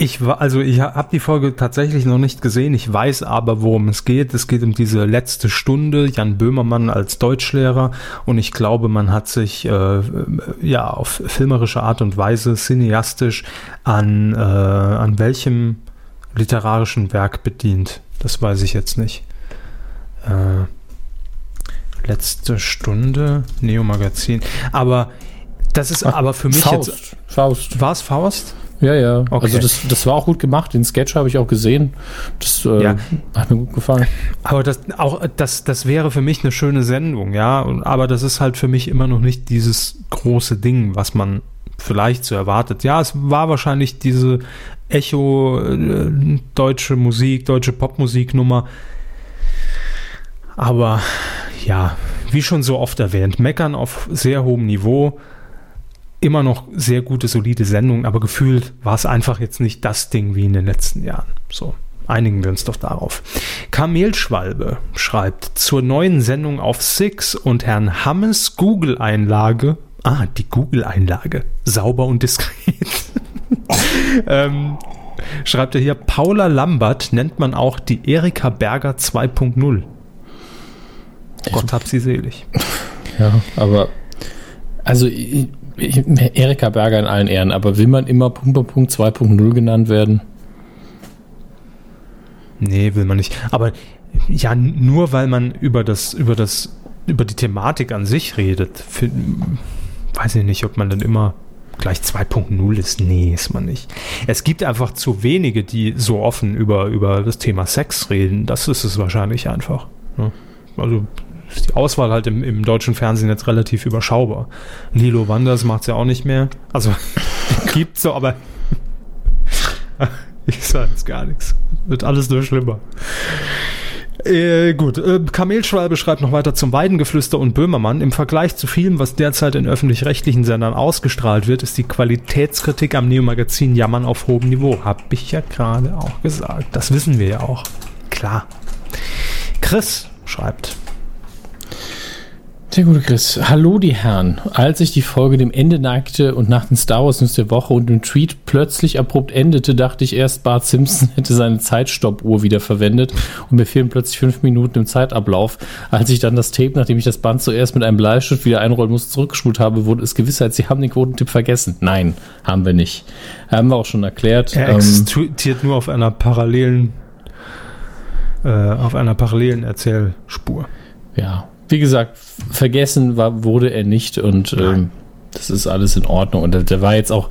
ich war, also ich habe die Folge tatsächlich noch nicht gesehen. Ich weiß aber, worum es geht. Es geht um diese letzte Stunde. Jan Böhmermann als Deutschlehrer und ich glaube, man hat sich äh, ja auf filmerische Art und Weise cineastisch an äh, an welchem literarischen Werk bedient. Das weiß ich jetzt nicht. Äh, letzte Stunde Neo Magazin. Aber das ist aber für mich jetzt Faust. Faust. war es Faust? Ja, ja. Okay. Also das, das war auch gut gemacht. Den Sketch habe ich auch gesehen. Das äh, Ja. hat mir gut gefallen. Aber das auch das das wäre für mich eine schöne Sendung, ja. Aber das ist halt für mich immer noch nicht dieses große Ding, was man vielleicht so erwartet. Ja, es war wahrscheinlich diese Echo äh, deutsche Musik, deutsche Popmusiknummer. Aber ja, wie schon so oft erwähnt, meckern auf sehr hohem Niveau. Immer noch sehr gute, solide Sendung, aber gefühlt war es einfach jetzt nicht das Ding wie in den letzten Jahren. So, einigen wir uns doch darauf. Kamelschwalbe schreibt zur neuen Sendung auf Six und Herrn Hammes Google-Einlage. Ah, die Google-Einlage. Sauber und diskret. ähm, schreibt er hier, Paula Lambert nennt man auch die Erika Berger 2.0. Gott hab sie selig. Ja, aber also ich, Erika Berger in allen Ehren, aber will man immer Punkt, Punkt, Punkt 2.0 genannt werden? Nee, will man nicht. Aber ja, nur weil man über das, über das, über die Thematik an sich redet, fi- weiß ich nicht, ob man dann immer gleich 2.0 ist. Nee, ist man nicht. Es gibt einfach zu wenige, die so offen über, über das Thema Sex reden. Das ist es wahrscheinlich einfach. ne? Also ist die Auswahl halt im, im deutschen Fernsehen jetzt relativ überschaubar. Lilo Wanders macht es ja auch nicht mehr. Also gibt so, aber ich sage jetzt gar nichts. Wird alles nur schlimmer. Äh, gut, äh, Kamelschwalbe schreibt noch weiter zum Weidengeflüster und Böhmermann. Im Vergleich zu vielem, was derzeit in öffentlich-rechtlichen Sendern ausgestrahlt wird, ist die Qualitätskritik am Neo-Magazin Jammern auf hohem Niveau. Hab ich ja gerade auch gesagt. Das wissen wir ja auch. Klar. Chris schreibt. Der gute Chris. Hallo, die Herren. Als sich die Folge dem Ende neigte und nach den Star Wars News der Woche und dem Tweet plötzlich abrupt endete, dachte ich erst, Bart Simpson hätte seine Zeitstoppuhr wieder verwendet und mir fehlen plötzlich fünf Minuten im Zeitablauf. Als ich dann das Tape, nachdem ich das Band zuerst mit einem Bleistift wieder einrollen musste, zurückgespult habe, wurde es Gewissheit, sie haben den Quotentipp vergessen. Nein, haben wir nicht. Haben wir auch schon erklärt. Er Ähm, existiert nur auf einer parallelen, äh, auf einer parallelen Erzählspur. ja, wie gesagt, vergessen war, wurde er nicht und ähm, das ist alles in Ordnung. Und der, der war jetzt auch,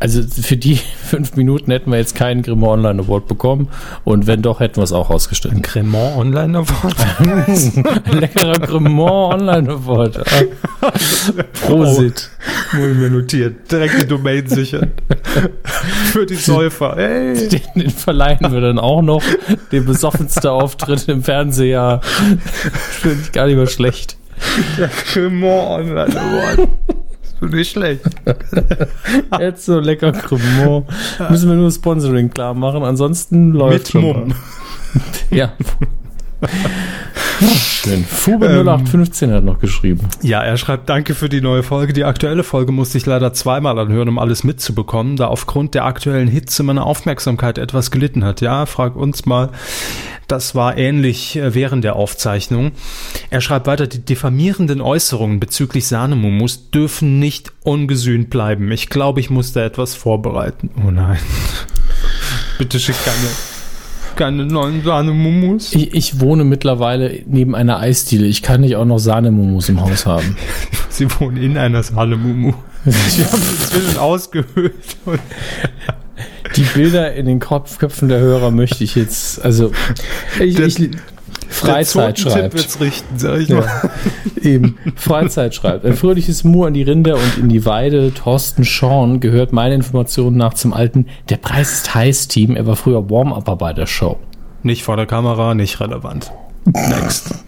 also für die fünf Minuten hätten wir jetzt keinen Grimaud Online Award bekommen und wenn doch, hätten wir es auch ausgestellt. Cremant Online Award. Ein leckerer Grimaud Online Award. Prosit. Wurde mir notiert. Direkt die Domain sichern. Für die Säufer. Ey. Den, den verleihen wir dann auch noch. Den besoffenste Auftritt im Fernseher. Finde ich gar nicht mehr schlecht. Der Cremant Online Award. Nicht schlecht. Jetzt so lecker Cremant. Müssen wir nur Sponsoring klar machen, ansonsten läuft Mit Mumm. Ja. Schön. Fube Ähm. 0815 hat noch geschrieben. Ja, er schreibt, danke für die neue Folge. Die aktuelle Folge musste ich leider zweimal anhören, um alles mitzubekommen, da aufgrund der aktuellen Hitze meine Aufmerksamkeit etwas gelitten hat. Ja, frag uns mal. Das war ähnlich äh, während der Aufzeichnung. Er schreibt weiter, die diffamierenden Äußerungen bezüglich Sahnemumus dürfen nicht ungesühnt bleiben. Ich glaube, ich muss da etwas vorbereiten. Oh nein. Bitte schick keine, keine neuen Sahnemumus. Ich, ich wohne mittlerweile neben einer Eisdiele. Ich kann nicht auch noch Sahnemumus im Haus haben. Sie wohnen in einer Sahnemumu. Sie haben inzwischen ausgehöhlt. Die Bilder in den Kopf, Köpfen der Hörer möchte ich jetzt, also ich, Der- ich, Freizeit schreibt. wird's richten, sag ich mal. Ja, eben. Freizeit schreibt. Ein fröhliches Mu an die Rinder und in die Weide. Thorsten Schorn gehört meiner Information nach zum alten Der Preis ist heiß Team. Er war früher Warm-Upper bei der Show. Nicht vor der Kamera, nicht relevant. Next.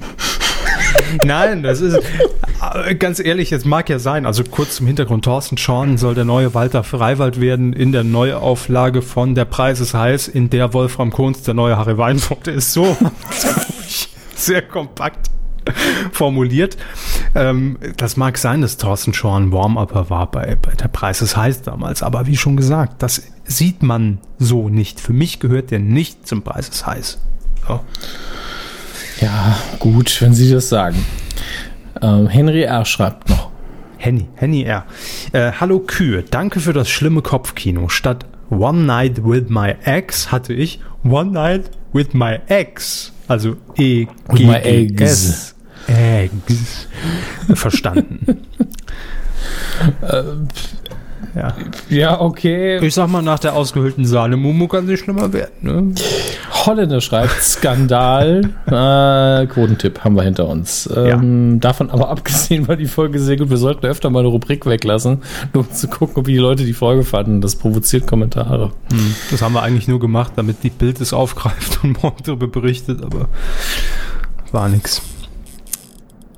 Nein, das ist äh, ganz ehrlich, es mag ja sein. Also kurz zum Hintergrund: Thorsten Schorn soll der neue Walter Freiwald werden in der Neuauflage von Der Preis ist heiß, in der Wolfram Kohns der neue Harry Weinfurt ist. So sehr kompakt formuliert. Ähm, das mag sein, dass Thorsten Schorn Warm-Upper war bei, bei Der Preis ist heiß damals. Aber wie schon gesagt, das sieht man so nicht. Für mich gehört der nicht zum Preis ist heiß. So. Ja, gut, wenn Sie das sagen. Ähm, Henry R. schreibt noch. Henny, Henny R. Äh, Hallo Kühe, danke für das schlimme Kopfkino. Statt One Night with My Ex hatte ich One Night with My Ex. Also E G G. S. Eggs. Verstanden. ja. Ja, okay. Ich sag mal, nach der ausgehöhlten Sahne Mumu kann sie schlimmer werden. Ne? Holländer schreibt Skandal. äh, Quotentipp haben wir hinter uns. Ähm, Davon aber abgesehen war die Folge sehr gut. Wir sollten öfter mal eine Rubrik weglassen, nur um zu gucken, wie die Leute die Folge fanden. Das provoziert Kommentare. Das haben wir eigentlich nur gemacht, damit die Bild es aufgreift und morgen darüber berichtet, aber war nix.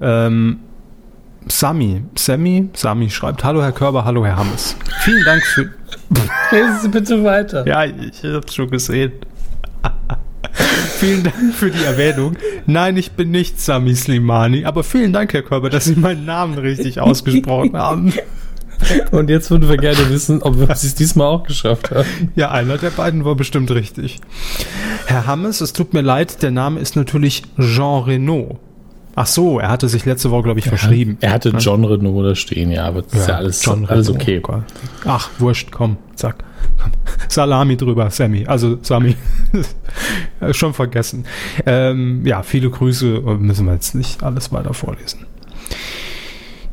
Ähm, Sami, Sammy, Sami schreibt, hallo Herr Körber, hallo Herr Hammes. Vielen Dank für, Lesen Sie bitte weiter. ja, ich hab's schon gesehen. vielen Dank für die Erwähnung. Nein, ich bin nicht Sami Slimani, aber vielen Dank, Herr Körber, dass Sie meinen Namen richtig ausgesprochen haben. Und jetzt würden wir gerne wissen, ob wir es diesmal auch geschafft haben. Ja, einer der beiden war bestimmt richtig. Herr Hammes, es tut mir leid, der Name ist natürlich Jean Renault. Ach so, er hatte sich letzte Woche, glaube ich, verschrieben. Er hatte John Renault da stehen, ja, aber das ist ja alles, John alles okay. Ach, wurscht, komm, zack. Salami drüber, Sammy. Also, Sami. Schon vergessen. Ähm, ja, viele Grüße. Müssen wir jetzt nicht alles weiter vorlesen.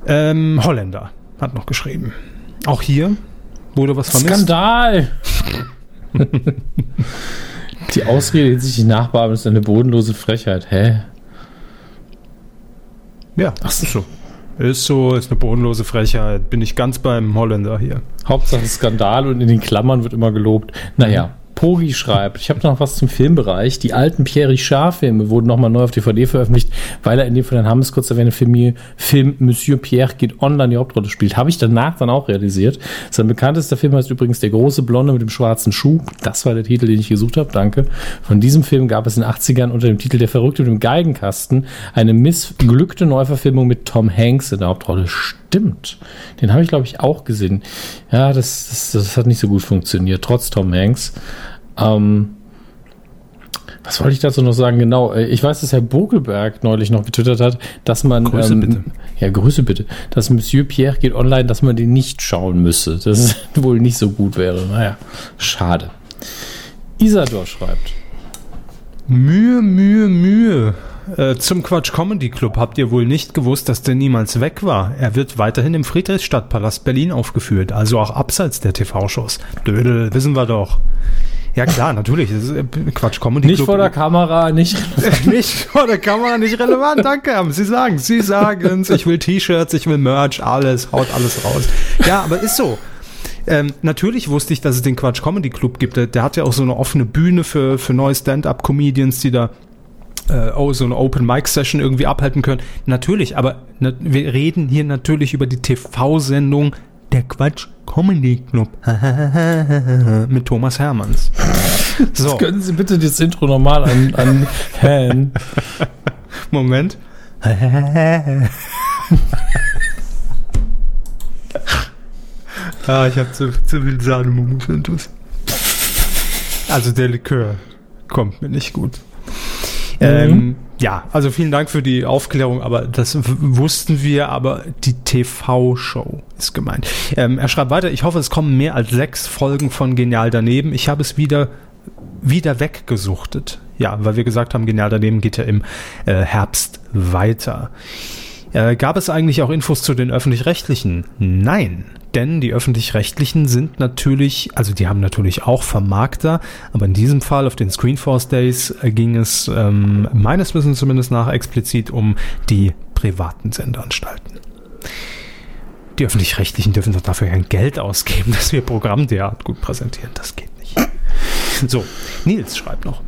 Ähm, Holländer hat noch geschrieben. Auch hier wurde was vermisst. Skandal! die Ausrede hinsichtlich Nachbarn ist eine bodenlose Frechheit. Hä? Ja, ach so. Ist so, ist eine bodenlose Frechheit. Bin ich ganz beim Holländer hier. Hauptsache Skandal und in den Klammern wird immer gelobt. Naja, Kogi schreibt, ich habe noch was zum Filmbereich. Die alten Pierre Richard-Filme wurden nochmal neu auf DVD veröffentlicht, weil er in dem von Herrn Hammes kurz erwähnte Film, Film Monsieur Pierre geht online die Hauptrolle spielt. Habe ich danach dann auch realisiert. Sein bekanntester Film heißt übrigens Der große Blonde mit dem schwarzen Schuh. Das war der Titel, den ich gesucht habe. Danke. Von diesem Film gab es in den 80ern unter dem Titel Der Verrückte mit dem Geigenkasten eine missglückte Neuverfilmung mit Tom Hanks in der Hauptrolle. Stimmt. Den habe ich, glaube ich, auch gesehen. Ja, das, das, das hat nicht so gut funktioniert, trotz Tom Hanks. Ähm, was wollte ich dazu noch sagen? Genau, äh, ich weiß, dass Herr Bogelberg neulich noch getwittert hat, dass man. Grüße ähm, bitte. Ja, Grüße bitte. Dass Monsieur Pierre geht online, dass man den nicht schauen müsse. Das ist wohl nicht so gut wäre. Naja, schade. Isador schreibt. Mühe, Mühe, Mühe. Äh, zum Quatsch Comedy Club habt ihr wohl nicht gewusst, dass der niemals weg war. Er wird weiterhin im Friedrichstadtpalast Berlin aufgeführt, also auch abseits der TV-Shows. Dödel, wissen wir doch. Ja klar, natürlich. Äh, Quatsch Comedy Nicht Club. vor der Kamera, nicht. nicht vor der Kamera, nicht relevant. Danke, aber Sie sagen, Sie sagen's. Ich will T-Shirts, ich will Merch, alles, haut alles raus. Ja, aber ist so. Ähm, natürlich wusste ich, dass es den Quatsch Comedy Club gibt. Der, der hat ja auch so eine offene Bühne für, für neue Stand-up-Comedians, die da äh, oh, so eine Open Mic Session irgendwie abhalten können. Natürlich, aber na, wir reden hier natürlich über die TV-Sendung Der Quatsch Comedy Club mit Thomas Hermanns. So, Können Sie bitte das Intro nochmal an, an Han? Moment. ah, ich habe zu, zu viel Sahnemumus. Also der Likör kommt mir nicht gut. Ähm, ja, also vielen Dank für die Aufklärung, aber das wussten wir, aber die TV-Show ist gemeint. Ähm, er schreibt weiter, ich hoffe, es kommen mehr als sechs Folgen von Genial daneben. Ich habe es wieder, wieder weggesuchtet. Ja, weil wir gesagt haben, Genial daneben geht ja im äh, Herbst weiter. Äh, gab es eigentlich auch Infos zu den öffentlich-rechtlichen? Nein, denn die öffentlich-rechtlichen sind natürlich, also die haben natürlich auch Vermarkter, aber in diesem Fall auf den Screenforce Days äh, ging es ähm, meines Wissens zumindest nach explizit um die privaten Sendeanstalten. Die öffentlich-rechtlichen dürfen doch dafür kein Geld ausgeben, dass wir Programm derart gut präsentieren. Das geht nicht. So, Nils schreibt noch.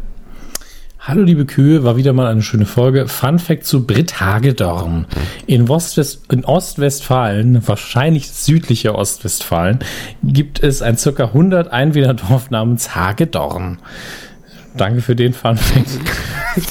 Hallo liebe Kühe, war wieder mal eine schöne Folge. Fun Fact zu Britt Hagedorn. In, Ostwest in Ostwestfalen, wahrscheinlich südlicher Ostwestfalen, gibt es ein circa 100 Einwohnerdorf namens Hagedorn. Danke für den Fun Fact.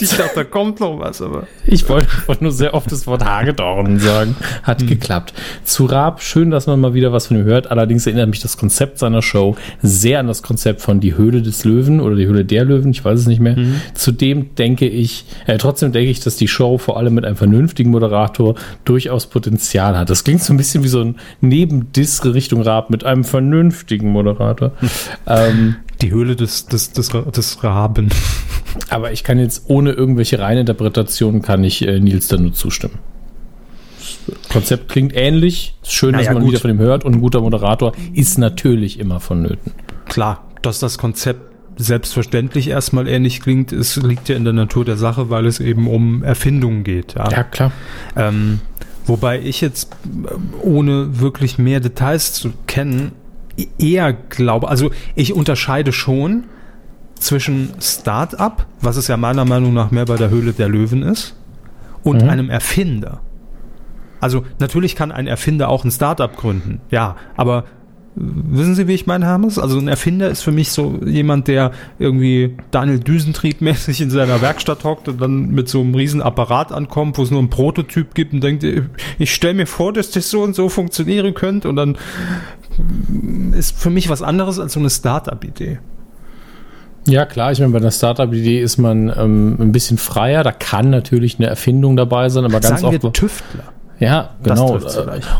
Ich dachte, da kommt noch was, aber. Ich wollte nur sehr oft das Wort Hagedorn sagen. Hat geklappt. Zu Raab, schön, dass man mal wieder was von ihm hört. Allerdings erinnert mich das Konzept seiner Show sehr an das Konzept von Die Höhle des Löwen oder Die Höhle der Löwen, ich weiß es nicht mehr. Zudem denke ich, äh, trotzdem denke ich, dass die Show vor allem mit einem vernünftigen Moderator durchaus Potenzial hat. Das klingt so ein bisschen wie so ein Nebendiss Richtung Raab mit einem vernünftigen Moderator. ähm, Die Höhle des, des, des, des Raben. aber ich kann jetzt ohne irgendwelche Reininterpretationen kann ich äh, Nils da nur zustimmen. Das Konzept klingt ähnlich. Ist schön, dass Naja, man gut. wieder von ihm hört und ein guter Moderator ist natürlich immer vonnöten. Klar, dass das Konzept selbstverständlich erstmal ähnlich klingt, es liegt ja in der Natur der Sache, weil es eben um Erfindungen geht. Ja. Ja, klar. Ähm, wobei ich jetzt, äh, ohne wirklich mehr Details zu kennen, eher glaube, also ich unterscheide schon zwischen Start-up, was es ja meiner Meinung nach mehr bei der Höhle der Löwen ist, und Mhm. einem Erfinder. Also natürlich kann ein Erfinder auch ein Start-up gründen, ja, aber wissen Sie, wie ich meine, Hermes? Also ein Erfinder ist für mich so jemand, der irgendwie Daniel Düsentrieb mäßig in seiner Werkstatt hockt und dann mit so einem riesen Apparat ankommt, wo es nur einen Prototyp gibt und denkt, ich stelle mir vor, dass das so und so funktionieren könnte und dann ist für mich was anderes als so eine Start-up-Idee. Ja, klar. Ich meine, bei einer Startup-Idee ist man ähm, ein bisschen freier. Da kann natürlich eine Erfindung dabei sein, aber ganz Sagen oft. wir Tüftler. Ja, genau.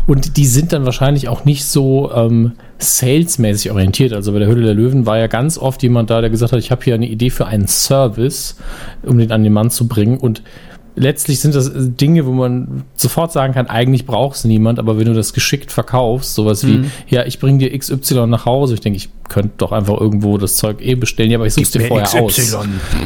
Und die sind dann wahrscheinlich auch nicht so ähm, salesmäßig orientiert. Also bei der Höhle der Löwen war ja ganz oft jemand da, der gesagt hat, ich habe hier eine Idee für einen Service, um den an den Mann zu bringen. Und letztlich sind das äh, Dinge, wo man sofort sagen kann, eigentlich braucht es niemand, aber wenn du das geschickt verkaufst, sowas wie, Mhm. ja, ich bringe dir XY nach Hause, ich denke, ich könnte doch einfach irgendwo das Zeug eh bestellen, ja, aber ich such's dir vorher aus. XY.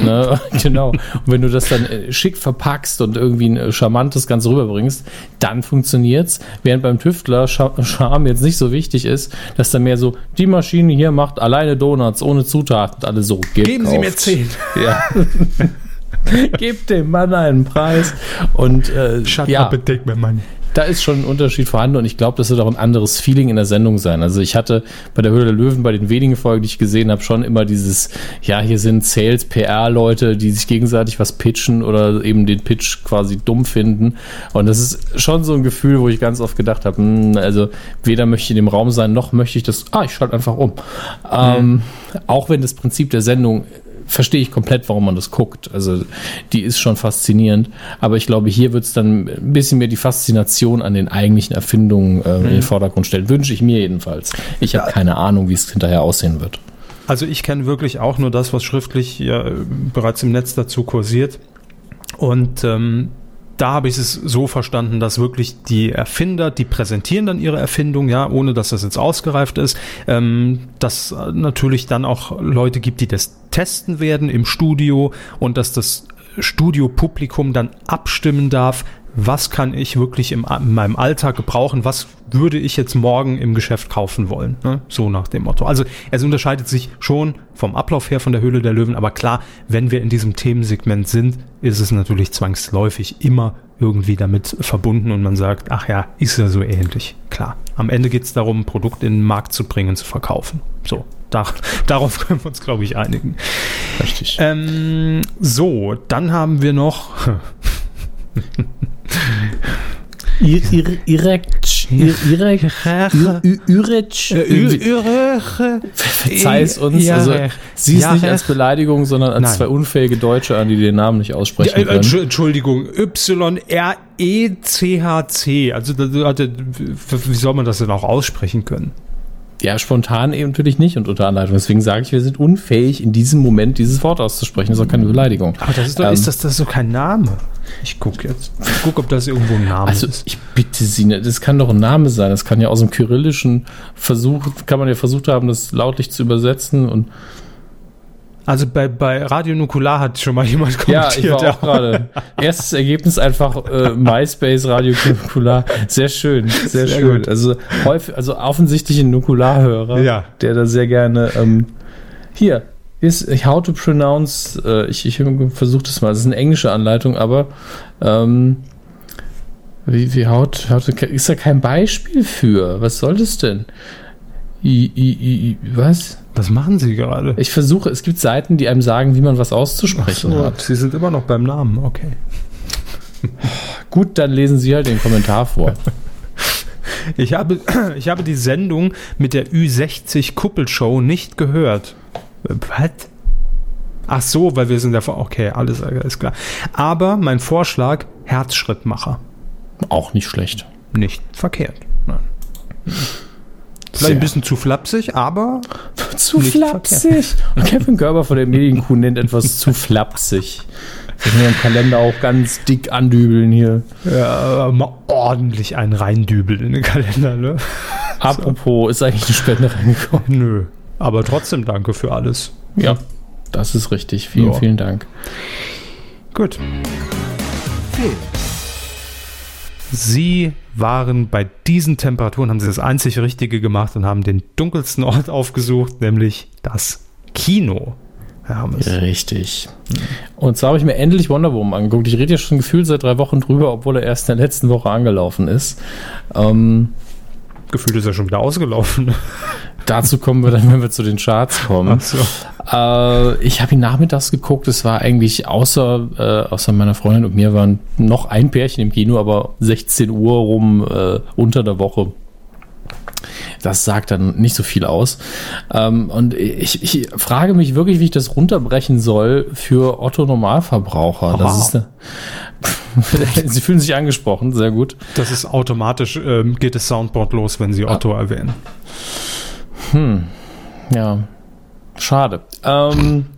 Ne? genau. Und wenn du das dann äh, schick verpackst und irgendwie ein äh, charmantes Ganze rüberbringst, dann funktioniert's. Während beim Tüftler Charme jetzt nicht so wichtig ist, dass da mehr so, die Maschine hier macht alleine Donuts ohne Zutaten und alle so. Geben Sie mir gekauft. zehn. Ja. Gebt dem Mann einen Preis. Und äh, Shut ja, up and take my money. da ist schon ein Unterschied vorhanden und ich glaube, das wird auch ein anderes Feeling in der Sendung sein. Also ich hatte bei der Höhle der Löwen, bei den wenigen Folgen, die ich gesehen habe, schon immer dieses, ja, hier sind Sales, PR-Leute, die sich gegenseitig was pitchen oder eben den Pitch quasi dumm finden. Und das ist schon so ein Gefühl, wo ich ganz oft gedacht habe, hm, also weder möchte ich in dem Raum sein, noch möchte ich das, ah, ich schalte einfach um. Ähm, auch wenn das Prinzip der Sendung verstehe ich komplett, warum man das guckt. Also die ist schon faszinierend. Aber ich glaube, hier wird es dann ein bisschen mehr die Faszination an den eigentlichen Erfindungen äh, in den Vordergrund stellen. Wünsche ich mir jedenfalls. Ich habe keine Ahnung, wie es hinterher aussehen wird. Also ich kenne wirklich auch nur das, was schriftlich ja, äh, bereits im Netz dazu kursiert. Und ähm, da habe ich es so verstanden, dass wirklich die Erfinder, die präsentieren dann ihre Erfindung, ja, ohne dass das jetzt ausgereift ist, ähm, dass äh, natürlich dann auch Leute gibt, die das testen werden im Studio und dass das Studiopublikum dann abstimmen darf, was kann ich wirklich im, in meinem Alltag gebrauchen, was würde ich jetzt morgen im Geschäft kaufen wollen, ne? so nach dem Motto. Also es unterscheidet sich schon vom Ablauf her von der Höhle der Löwen, aber klar, wenn wir in diesem Themensegment sind, ist es natürlich zwangsläufig immer irgendwie damit verbunden und man sagt, ach ja, ist ja so ähnlich. Klar, am Ende geht es darum, ein Produkt in den Markt zu bringen, zu verkaufen. So, da, darauf können wir uns, glaube ich, einigen. Richtig. Ähm, so, dann haben wir noch. Verzeih es uns. Also, sieh es nicht als Beleidigung, sondern als Nein. zwei unfähige Deutsche an, die den Namen nicht aussprechen Ja, äh, können. Entschu- Entschuldigung, Y-R-E-C-H-C. Also, wie soll man das denn auch aussprechen können? Ja, spontan eben natürlich nicht und unter Anleitung. Deswegen sage ich, wir sind unfähig, in diesem Moment dieses Wort auszusprechen. Das ist auch keine Beleidigung. Aber das ist doch, Ähm, ist das, das ist doch kein Name. Ich gucke jetzt. Ich gucke, ob das irgendwo ein Name Also ist. ich bitte Sie, ne, das kann doch ein Name sein. Das kann ja aus dem Kyrillischen versucht, kann man ja versucht haben, das lautlich zu übersetzen. Und Also bei, bei Radio Nukular hat schon mal jemand ja, kommentiert. ich war auch gerade. Erstes Ergebnis einfach äh, MySpace Radio Nukular. Sehr schön, sehr, Sehr schön. gut. Also häufig, also offensichtlich ein Nukularhörer, Ja. der da sehr gerne ähm, hier ist how to pronounce. Äh, ich ich versuche das mal. Das ist eine englische Anleitung, aber ähm, wie, wie how to, ist da kein Beispiel für? Was soll das denn? I, I, I, was? Was machen Sie gerade? Ich versuche, es gibt Seiten, die einem sagen, wie man was auszusprechen So, hat. Sie sind immer noch beim Namen, okay. Gut, dann lesen Sie halt den Kommentar vor. Ich habe, ich habe die Sendung mit der Ü60 Kuppelshow nicht gehört. Was? Ach so, weil wir sind ja vor. Okay, alles ist klar. Aber mein Vorschlag: Herzschrittmacher. Auch nicht schlecht. Nicht verkehrt. Nein. Vielleicht Sehr. ein bisschen zu flapsig, aber Zu flapsig. Und Kevin Gerber von der Medienkuh nennt etwas zu flapsig. Ich muss im Kalender auch ganz dick andübeln hier. äh, mal ordentlich einen reindübel in den Kalender, ne? Apropos, ist eigentlich eine Spende reingekommen? Nö. Aber trotzdem danke für alles. Ja, das ist richtig. Vielen, Ja. vielen Dank. Gut. Film. Sie waren bei diesen Temperaturen, haben sie das einzig Richtige gemacht und haben den dunkelsten Ort aufgesucht, nämlich das Kino. Herr Hammes. Richtig. Und zwar habe ich mir endlich Wonder Woman angeguckt. Ich rede ja schon gefühlt seit drei Wochen drüber, obwohl er erst in der letzten Woche angelaufen ist. Ähm, Gefühlt ist er schon wieder ausgelaufen. Dazu kommen wir dann, wenn wir zu den Charts kommen. so. Äh, ich habe ihn nachmittags geguckt. Es war eigentlich außer, äh, außer meiner Freundin und mir waren noch ein Pärchen im Kino, aber 16 Uhr rum äh, unter der Woche. Das sagt dann nicht so viel aus. Ähm, und ich, ich frage mich wirklich, wie ich das runterbrechen soll für Otto Normalverbraucher. Das Wow. ist eine Sie fühlen sich angesprochen, sehr gut. Das ist automatisch, ähm, geht das Soundboard los, wenn Sie Otto erwähnen. Ja, schade. Ähm,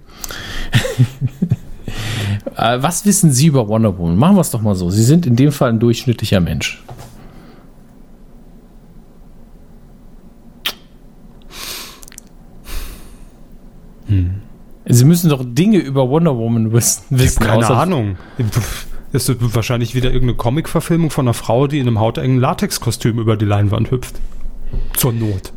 Äh, was wissen Sie über Wonder Woman? Machen wir es doch mal so. Sie sind in dem Fall ein durchschnittlicher Mensch. Sie müssen doch Dinge über Wonder Woman wissen. wissen Keine außer- Ahnung. Das ist wahrscheinlich wieder irgendeine Comic-Verfilmung von einer Frau, die in einem hautengen Latexkostüm über die Leinwand hüpft. Zur Not.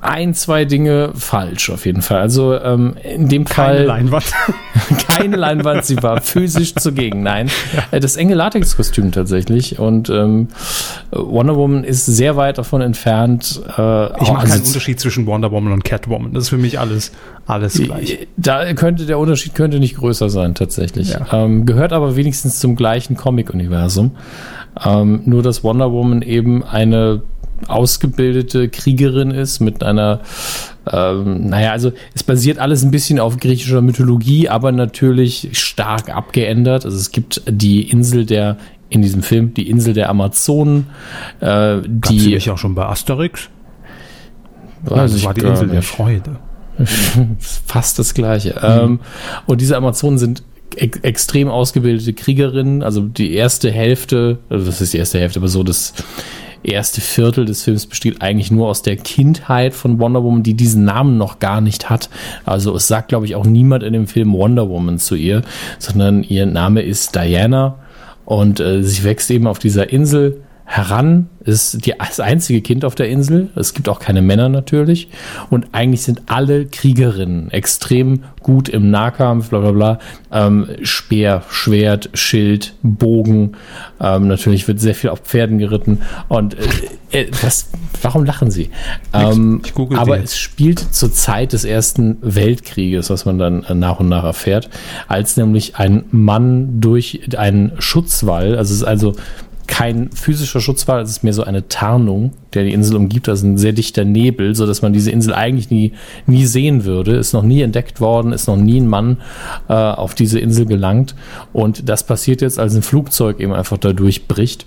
Ein, zwei Dinge falsch auf jeden Fall. Also ähm, in dem Keine Fall Leinwand. keine Leinwand, sie war physisch zugegen. Nein, Äh, das enge Latexkostüm tatsächlich. Und ähm, Wonder Woman ist sehr weit davon entfernt. Äh, Ich mache also keinen Unterschied zwischen Wonder Woman und Catwoman. Das ist für mich alles, alles gleich. Da könnte der Unterschied könnte nicht größer sein tatsächlich. Ja. Ähm, gehört aber wenigstens zum gleichen Comic-Universum. Ähm, nur dass Wonder Woman eben eine ausgebildete Kriegerin ist mit einer, ähm, naja, also es basiert alles ein bisschen auf griechischer Mythologie, aber natürlich stark abgeändert. Also es gibt die Insel der in diesem Film die Insel der Amazonen, äh, die nicht auch schon bei Asterix? weiß das ich war die Insel der. Freude. fast das gleiche. Ähm, und diese Amazonen sind ex extrem ausgebildete Kriegerinnen. Also die erste Hälfte, also das ist die erste Hälfte, aber so das erste Viertel des Films besteht eigentlich nur aus der Kindheit von Wonder Woman, die diesen Namen noch gar nicht hat. Also es sagt, glaube ich, auch niemand in dem Film Wonder Woman zu ihr, sondern ihr Name ist Diana und äh, sie wächst eben auf dieser Insel heran, ist die, das einzige Kind auf der Insel. Es gibt auch keine Männer natürlich. Und eigentlich sind alle Kriegerinnen extrem gut im Nahkampf, bla bla bla. Ähm, Speer, Schwert, Schild, Bogen. Ähm, natürlich wird sehr viel auf Pferden geritten. Und äh, äh, das, warum lachen Sie? Ähm, ich google aber es spielt zur Zeit des Ersten Weltkrieges, was man dann äh, nach und nach erfährt, als nämlich ein Mann durch einen Schutzwall, also es ist also kein physischer Schutzwall, es ist mehr so eine Tarnung, der die Insel umgibt, also ein sehr dichter Nebel, so dass man diese Insel eigentlich nie, nie sehen würde, ist noch nie entdeckt worden, ist noch nie ein Mann äh, auf diese Insel gelangt. Und das passiert jetzt, als ein Flugzeug eben einfach da durchbricht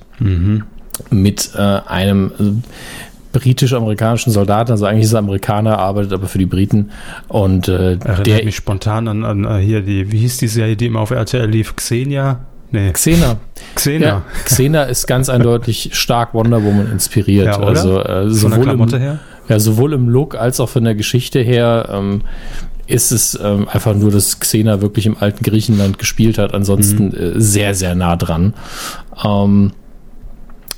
mit äh, einem äh, britisch-amerikanischen Soldaten, also eigentlich ist er Amerikaner, arbeitet aber für die Briten. Und äh, Erinnert der mich spontan an, an äh, hier die, wie hieß die Serie, die immer auf RTL lief? Xenia? Nee, Xena. Xenia. Ja, Xena ist ganz eindeutig stark Wonder Woman inspiriert. Ja? Also äh, Von der sowohl im, her? ja, sowohl im Look als auch von der Geschichte her ähm, ist es ähm, einfach nur, dass Xena wirklich im alten Griechenland gespielt hat. Ansonsten äh, sehr, sehr nah dran. Ähm,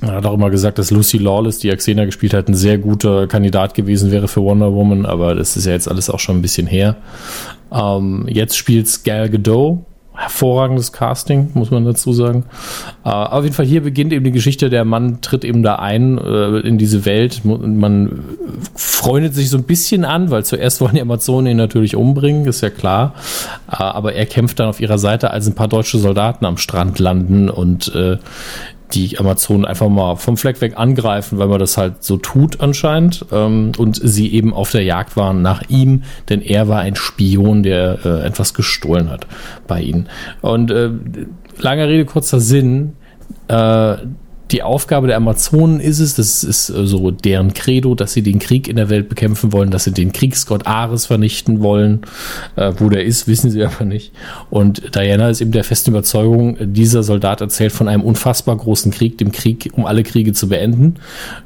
er hat auch immer gesagt, dass Lucy Lawless, die ja Xena gespielt hat, ein sehr guter Kandidat gewesen wäre für Wonder Woman, aber das ist ja jetzt alles auch schon ein bisschen her. Ähm, jetzt spielt's Gal Gadot. Hervorragendes Casting, muss man dazu sagen. Äh, auf jeden Fall hier beginnt eben die Geschichte, der Mann tritt eben da ein äh, in diese Welt. Mu- Man freundet sich so ein bisschen an, weil zuerst wollen die Amazonen ihn natürlich umbringen, ist ja klar. Äh, aber er kämpft dann auf ihrer Seite, als ein paar deutsche Soldaten am Strand landen und äh, die Amazonen einfach mal vom Fleck weg angreifen, weil man das halt so tut anscheinend ähm, und sie eben auf der Jagd waren nach ihm, denn er war ein Spion, der äh, etwas gestohlen hat bei ihnen. Und äh, lange Rede, kurzer Sinn, äh, die Aufgabe der Amazonen ist es, das ist äh, so deren Credo, dass sie den Krieg in der Welt bekämpfen wollen, dass sie den Kriegsgott Ares vernichten wollen. Äh, wo der ist, wissen sie aber nicht. Und Diana ist eben der festen Überzeugung, dieser Soldat erzählt von einem unfassbar großen Krieg, dem Krieg, um alle Kriege zu beenden.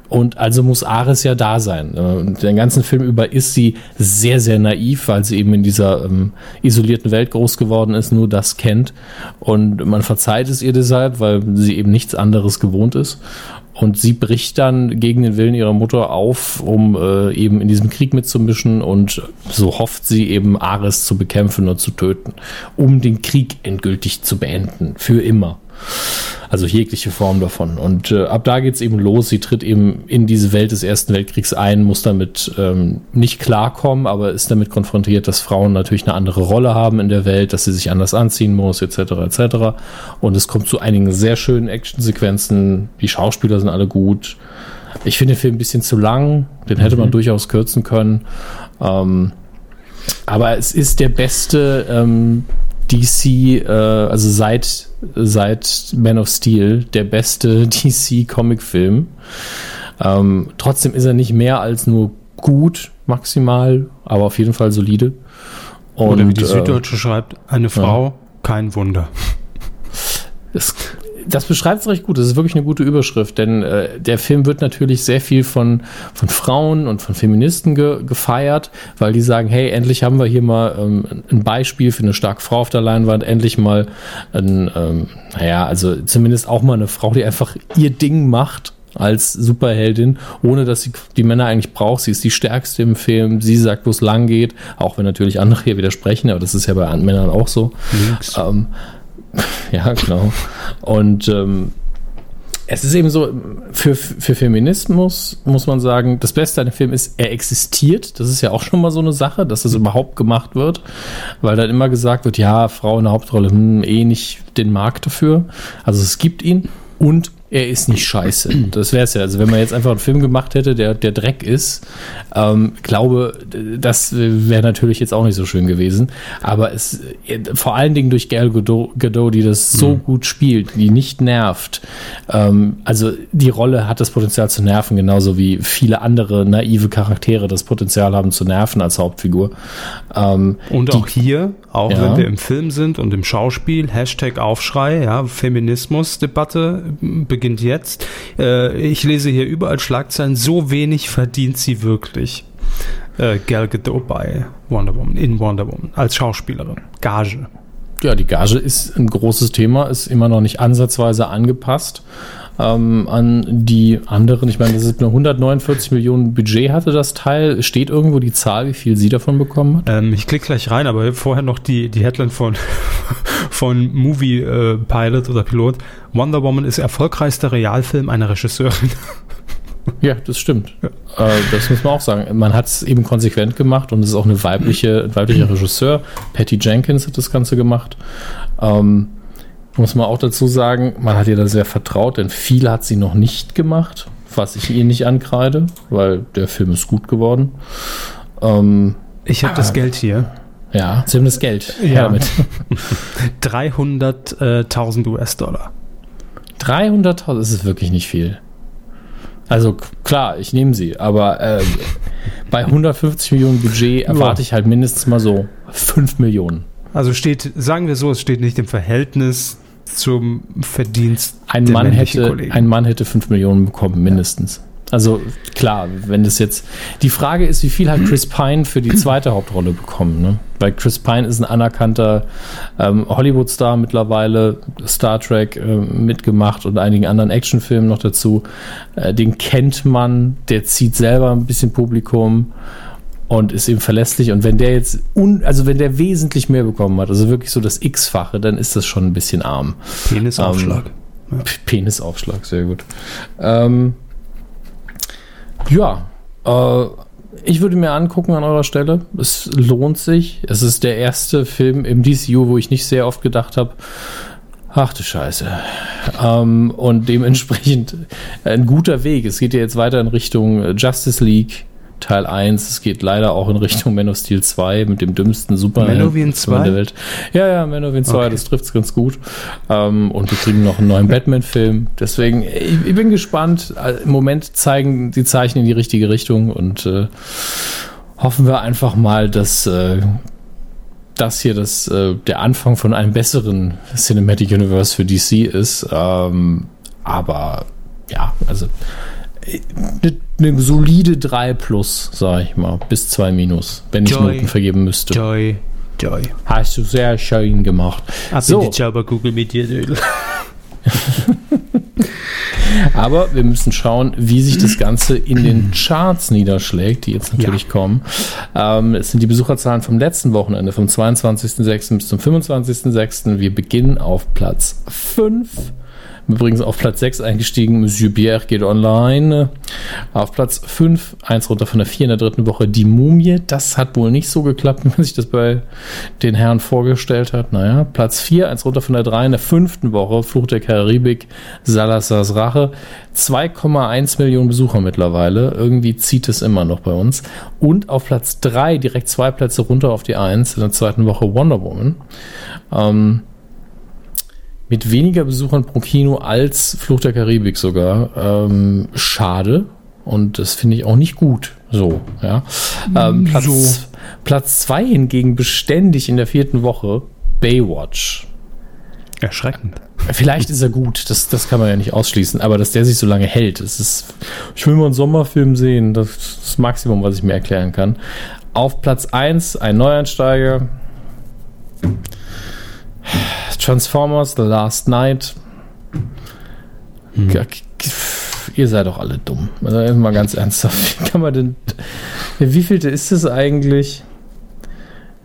Und also muss Ares ja da sein. Äh, Und den ganzen Film über ist sie sehr, sehr naiv, weil sie eben in dieser ähm, isolierten Welt groß geworden ist, nur das kennt. Und man verzeiht es ihr deshalb, weil sie eben nichts anderes gewohnt ist. Und sie bricht dann gegen den Willen ihrer Mutter auf, um äh, eben in diesem Krieg mitzumischen und so hofft sie eben Ares zu bekämpfen und zu töten, um den Krieg endgültig zu beenden, für immer. Also jegliche Form davon. Und äh, ab da geht's eben los. Sie tritt eben in diese Welt des Ersten Weltkriegs ein, muss damit ähm, nicht klarkommen, aber ist damit konfrontiert, dass Frauen natürlich eine andere Rolle haben in der Welt, dass sie sich anders anziehen muss, etc. etc. Und es kommt zu einigen sehr schönen Actionsequenzen. Die Schauspieler sind alle gut. Ich finde den Film ein bisschen zu lang. Den hätte man durchaus kürzen können. Ähm, aber es ist der beste ähm, DC, äh, also seit, seit Man of Steel, der beste DC-Comic-Film. Ähm, trotzdem ist er nicht mehr als nur gut, maximal, aber auf jeden Fall solide. Und, Oder wie die äh, Süddeutsche schreibt, eine Frau, kein Wunder. Das, das beschreibt es recht gut. Das ist wirklich eine gute Überschrift, denn äh, der Film wird natürlich sehr viel von, von Frauen und von Feministen ge, gefeiert, weil die sagen, hey, endlich haben wir hier mal ähm, ein Beispiel für eine starke Frau auf der Leinwand, endlich mal ein, ähm, naja, also zumindest auch mal eine Frau, die einfach ihr Ding macht als Superheldin, ohne dass sie die Männer eigentlich braucht. Sie ist die stärkste im Film. Sie sagt, wo es lang geht, auch wenn natürlich andere hier widersprechen, aber das ist ja bei anderen Männern auch so. Ähm, ja, genau. Und ähm, es ist eben so, für, für Feminismus muss man sagen, das Beste an dem Film ist, er existiert. Das ist ja auch schon mal so eine Sache, dass das überhaupt gemacht wird, weil dann immer gesagt wird, ja, Frau in der Hauptrolle, hm, eh nicht den Markt dafür. Also es gibt ihn und er ist nicht scheiße. Das wäre es ja. Also wenn man jetzt einfach einen Film gemacht hätte, der, der Dreck ist, ähm, glaube, das wäre natürlich jetzt auch nicht so schön gewesen. Aber es vor allen Dingen durch Gal Gadot, Gadot die das so Mhm. gut spielt, die nicht nervt. Ähm, also die Rolle hat das Potenzial zu nerven, genauso wie viele andere naive Charaktere das Potenzial haben zu nerven als Hauptfigur. Ähm, Und die- auch hier, auch Ja. wenn wir im Film sind und im Schauspiel, Hashtag Aufschrei, ja, Feminismusdebatte beginnt jetzt. Äh, ich lese hier überall Schlagzeilen, so wenig verdient sie wirklich. Äh, Gal Gadot bei Wonder Woman, in Wonder Woman, als Schauspielerin. Gage. Ja, die Gage ist ein großes Thema, ist immer noch nicht ansatzweise angepasst ähm, an die anderen. Ich meine, das ist eine 149 Millionen Budget hatte das Teil. Steht irgendwo die Zahl, wie viel sie davon bekommen hat? Ähm, ich klicke gleich rein, aber vorher noch die, die Headline von, von Movie äh, Pilot oder Pilot. Wonder Woman ist erfolgreichster Realfilm einer Regisseurin. Ja, das stimmt. Äh, das muss man auch sagen. Man hat es eben konsequent gemacht und es ist auch eine weibliche, ein weiblicher Regisseur. Patty Jenkins hat das Ganze gemacht. Ähm, muss man auch dazu sagen, man hat ihr da sehr vertraut, denn viel hat sie noch nicht gemacht, was ich ihr nicht ankreide, weil der Film ist gut geworden. Ähm, Ich habe das Geld hier. ja, sie haben das Geld. Ja. Damit. 300.000 US-Dollar. 300.000 das ist wirklich nicht viel. Also klar, ich nehme sie, aber äh, bei 150 Millionen Budget erwarte ich halt mindestens mal so 5 Millionen. Also steht, sagen wir so, es steht nicht im Verhältnis zum Verdienst Ein Mann, hätte, Kollegen. ein Mann hätte 5 Millionen bekommen, mindestens. Also klar, wenn das jetzt. Die Frage ist, wie viel hat Chris Pine für die zweite Hauptrolle bekommen? Ne? Weil Chris Pine ist ein anerkannter ähm, Hollywood-Star mittlerweile, Star Trek äh, mitgemacht und einigen anderen Actionfilmen noch dazu. Äh, den kennt man, der zieht selber ein bisschen Publikum und ist eben verlässlich. Und wenn der jetzt, un, also wenn der wesentlich mehr bekommen hat, also wirklich so das X-fache, dann ist das schon ein bisschen arm. Penisaufschlag. P- Penisaufschlag, sehr gut. Ähm, ja, äh, ich würde mir angucken an eurer Stelle. Es lohnt sich. Es ist der erste Film im DCU, wo ich nicht sehr oft gedacht habe, ach du Scheiße. Ähm, und dementsprechend ein guter Weg. Es geht ja jetzt weiter in Richtung Justice League. Teil 1, es geht leider auch in Richtung Man of Steel 2 mit dem dümmsten Superman 2? der Welt. Ja, ja, Man of Steel 2, Okay. das trifft es ganz gut. Ähm, und wir kriegen noch einen neuen Batman-Film. Deswegen, ich, ich bin gespannt. Äh, Im Moment zeigen die Zeichen in die richtige Richtung und äh, hoffen wir einfach mal, dass äh, das hier das, äh, der Anfang von einem besseren Cinematic Universe für DC ist. Ähm, aber ja, also eine ne solide 3 plus, sage ich mal, bis 2 minus, wenn ich Joy. Noten vergeben müsste. Joy. Joy. Hast du sehr schön gemacht. Ab So. in die Jabba-Google mit dir. Aber wir müssen schauen, wie sich das Ganze in den Charts niederschlägt, die jetzt natürlich kommen. Ähm, es sind die Besucherzahlen vom letzten Wochenende, vom 22.06. bis zum 25.06. Wir beginnen auf Platz 5. Übrigens auf Platz 6 eingestiegen, Monsieur Pierre geht online. Auf Platz 5, eins runter von der 4 in der dritten Woche, die Mumie. Das hat wohl nicht so geklappt, wie man sich das bei den Herren vorgestellt hat. Naja, Platz 4, eins runter von der 3 in der fünften Woche, Fluch der Karibik, Salazars Rache. 2,1 Millionen Besucher mittlerweile. Irgendwie zieht es immer noch bei uns. Und auf Platz 3, direkt zwei Plätze runter auf die 1 in der zweiten Woche, Wonder Woman. Ähm, mit weniger Besuchern pro Kino als Fluch der Karibik sogar. Ähm, schade. Und das finde ich auch nicht gut. So, ja. Ähm, Platz, Platz 2 hingegen beständig in der vierten Woche Baywatch. Erschreckend. Vielleicht ist er gut, das, das kann man ja nicht ausschließen, aber dass der sich so lange hält, das ist. Ich will mal einen Sommerfilm sehen, das ist das Maximum, was ich mir erklären kann. Auf Platz 1 ein Neueinsteiger. Transformers The Last Night. Ja, Ihr seid doch alle dumm. Also mal ganz ernsthaft. Wie kann man denn. Wie vielte ist es eigentlich?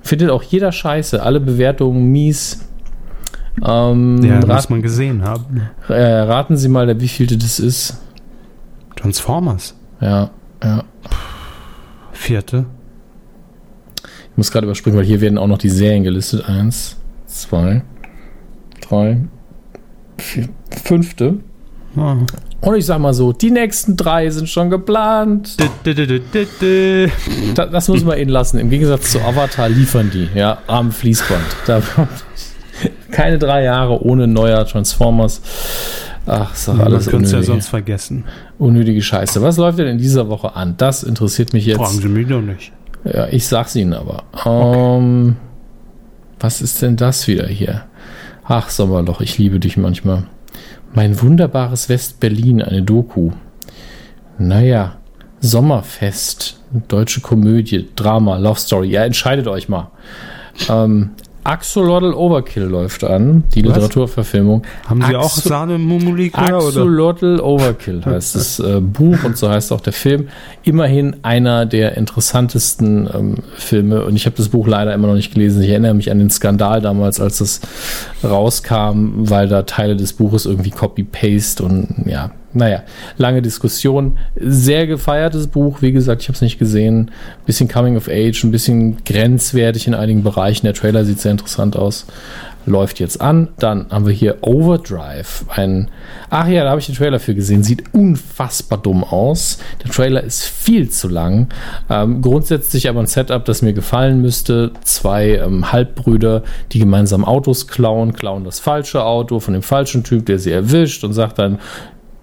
Findet auch jeder scheiße. Alle Bewertungen mies. Ähm, Ja, muss man gesehen haben. äh, raten Sie mal, wie vielte das ist. Transformers. Ja, ja. Vierte. Ich muss gerade überspringen, weil hier werden auch noch die Serien gelistet. Eins, zwei, drei, vier, fünfte. Ah. Und ich sag mal so, die nächsten drei sind schon geplant. Dü, dü, dü, dü, dü. Da, das muss man ihnen lassen. Im Gegensatz zu Avatar liefern die, ja, am Fließband. Da keine drei Jahre ohne neuer Transformers. Ach, ist doch Man alles könnte es ja unnötige, sonst vergessen. unnötige Scheiße. Was läuft denn in dieser Woche an? Das interessiert mich Fragen jetzt. Sie mich doch nicht. Ja, ich sag's Ihnen aber. Ähm, was ist denn das wieder hier? Ach, Sommerloch, ich liebe dich manchmal. Mein wunderbares West-Berlin, eine Doku. Naja, Sommerfest, deutsche Komödie, Drama, Love Story. Ja, entscheidet euch mal. Ähm, Axolotl Overkill läuft an, die Was? Literaturverfilmung. Haben Sie auch Axo- Sahne Mumulikör oder? Axolotl Overkill heißt das äh, Buch und so heißt auch der Film. Immerhin einer der interessantesten ähm, Filme und ich habe das Buch leider immer noch nicht gelesen. Ich erinnere mich an den Skandal damals, als das rauskam, weil da Teile des Buches irgendwie Copy-Paste und ja, naja, lange Diskussion. Sehr gefeiertes Buch, wie gesagt, ich habe es nicht gesehen. Bisschen Coming of Age, ein bisschen grenzwertig in einigen Bereichen. Der Trailer sieht sehr interessant aus läuft jetzt an. Dann haben wir hier Overdrive. Ein, ach ja, da habe ich den Trailer für gesehen. Sieht unfassbar dumm aus. Der Trailer ist viel zu lang. Ähm, grundsätzlich aber ein Setup, das mir gefallen müsste. Zwei ähm, Halbbrüder, die gemeinsam Autos klauen, klauen das falsche Auto von dem falschen Typ, der sie erwischt und sagt dann,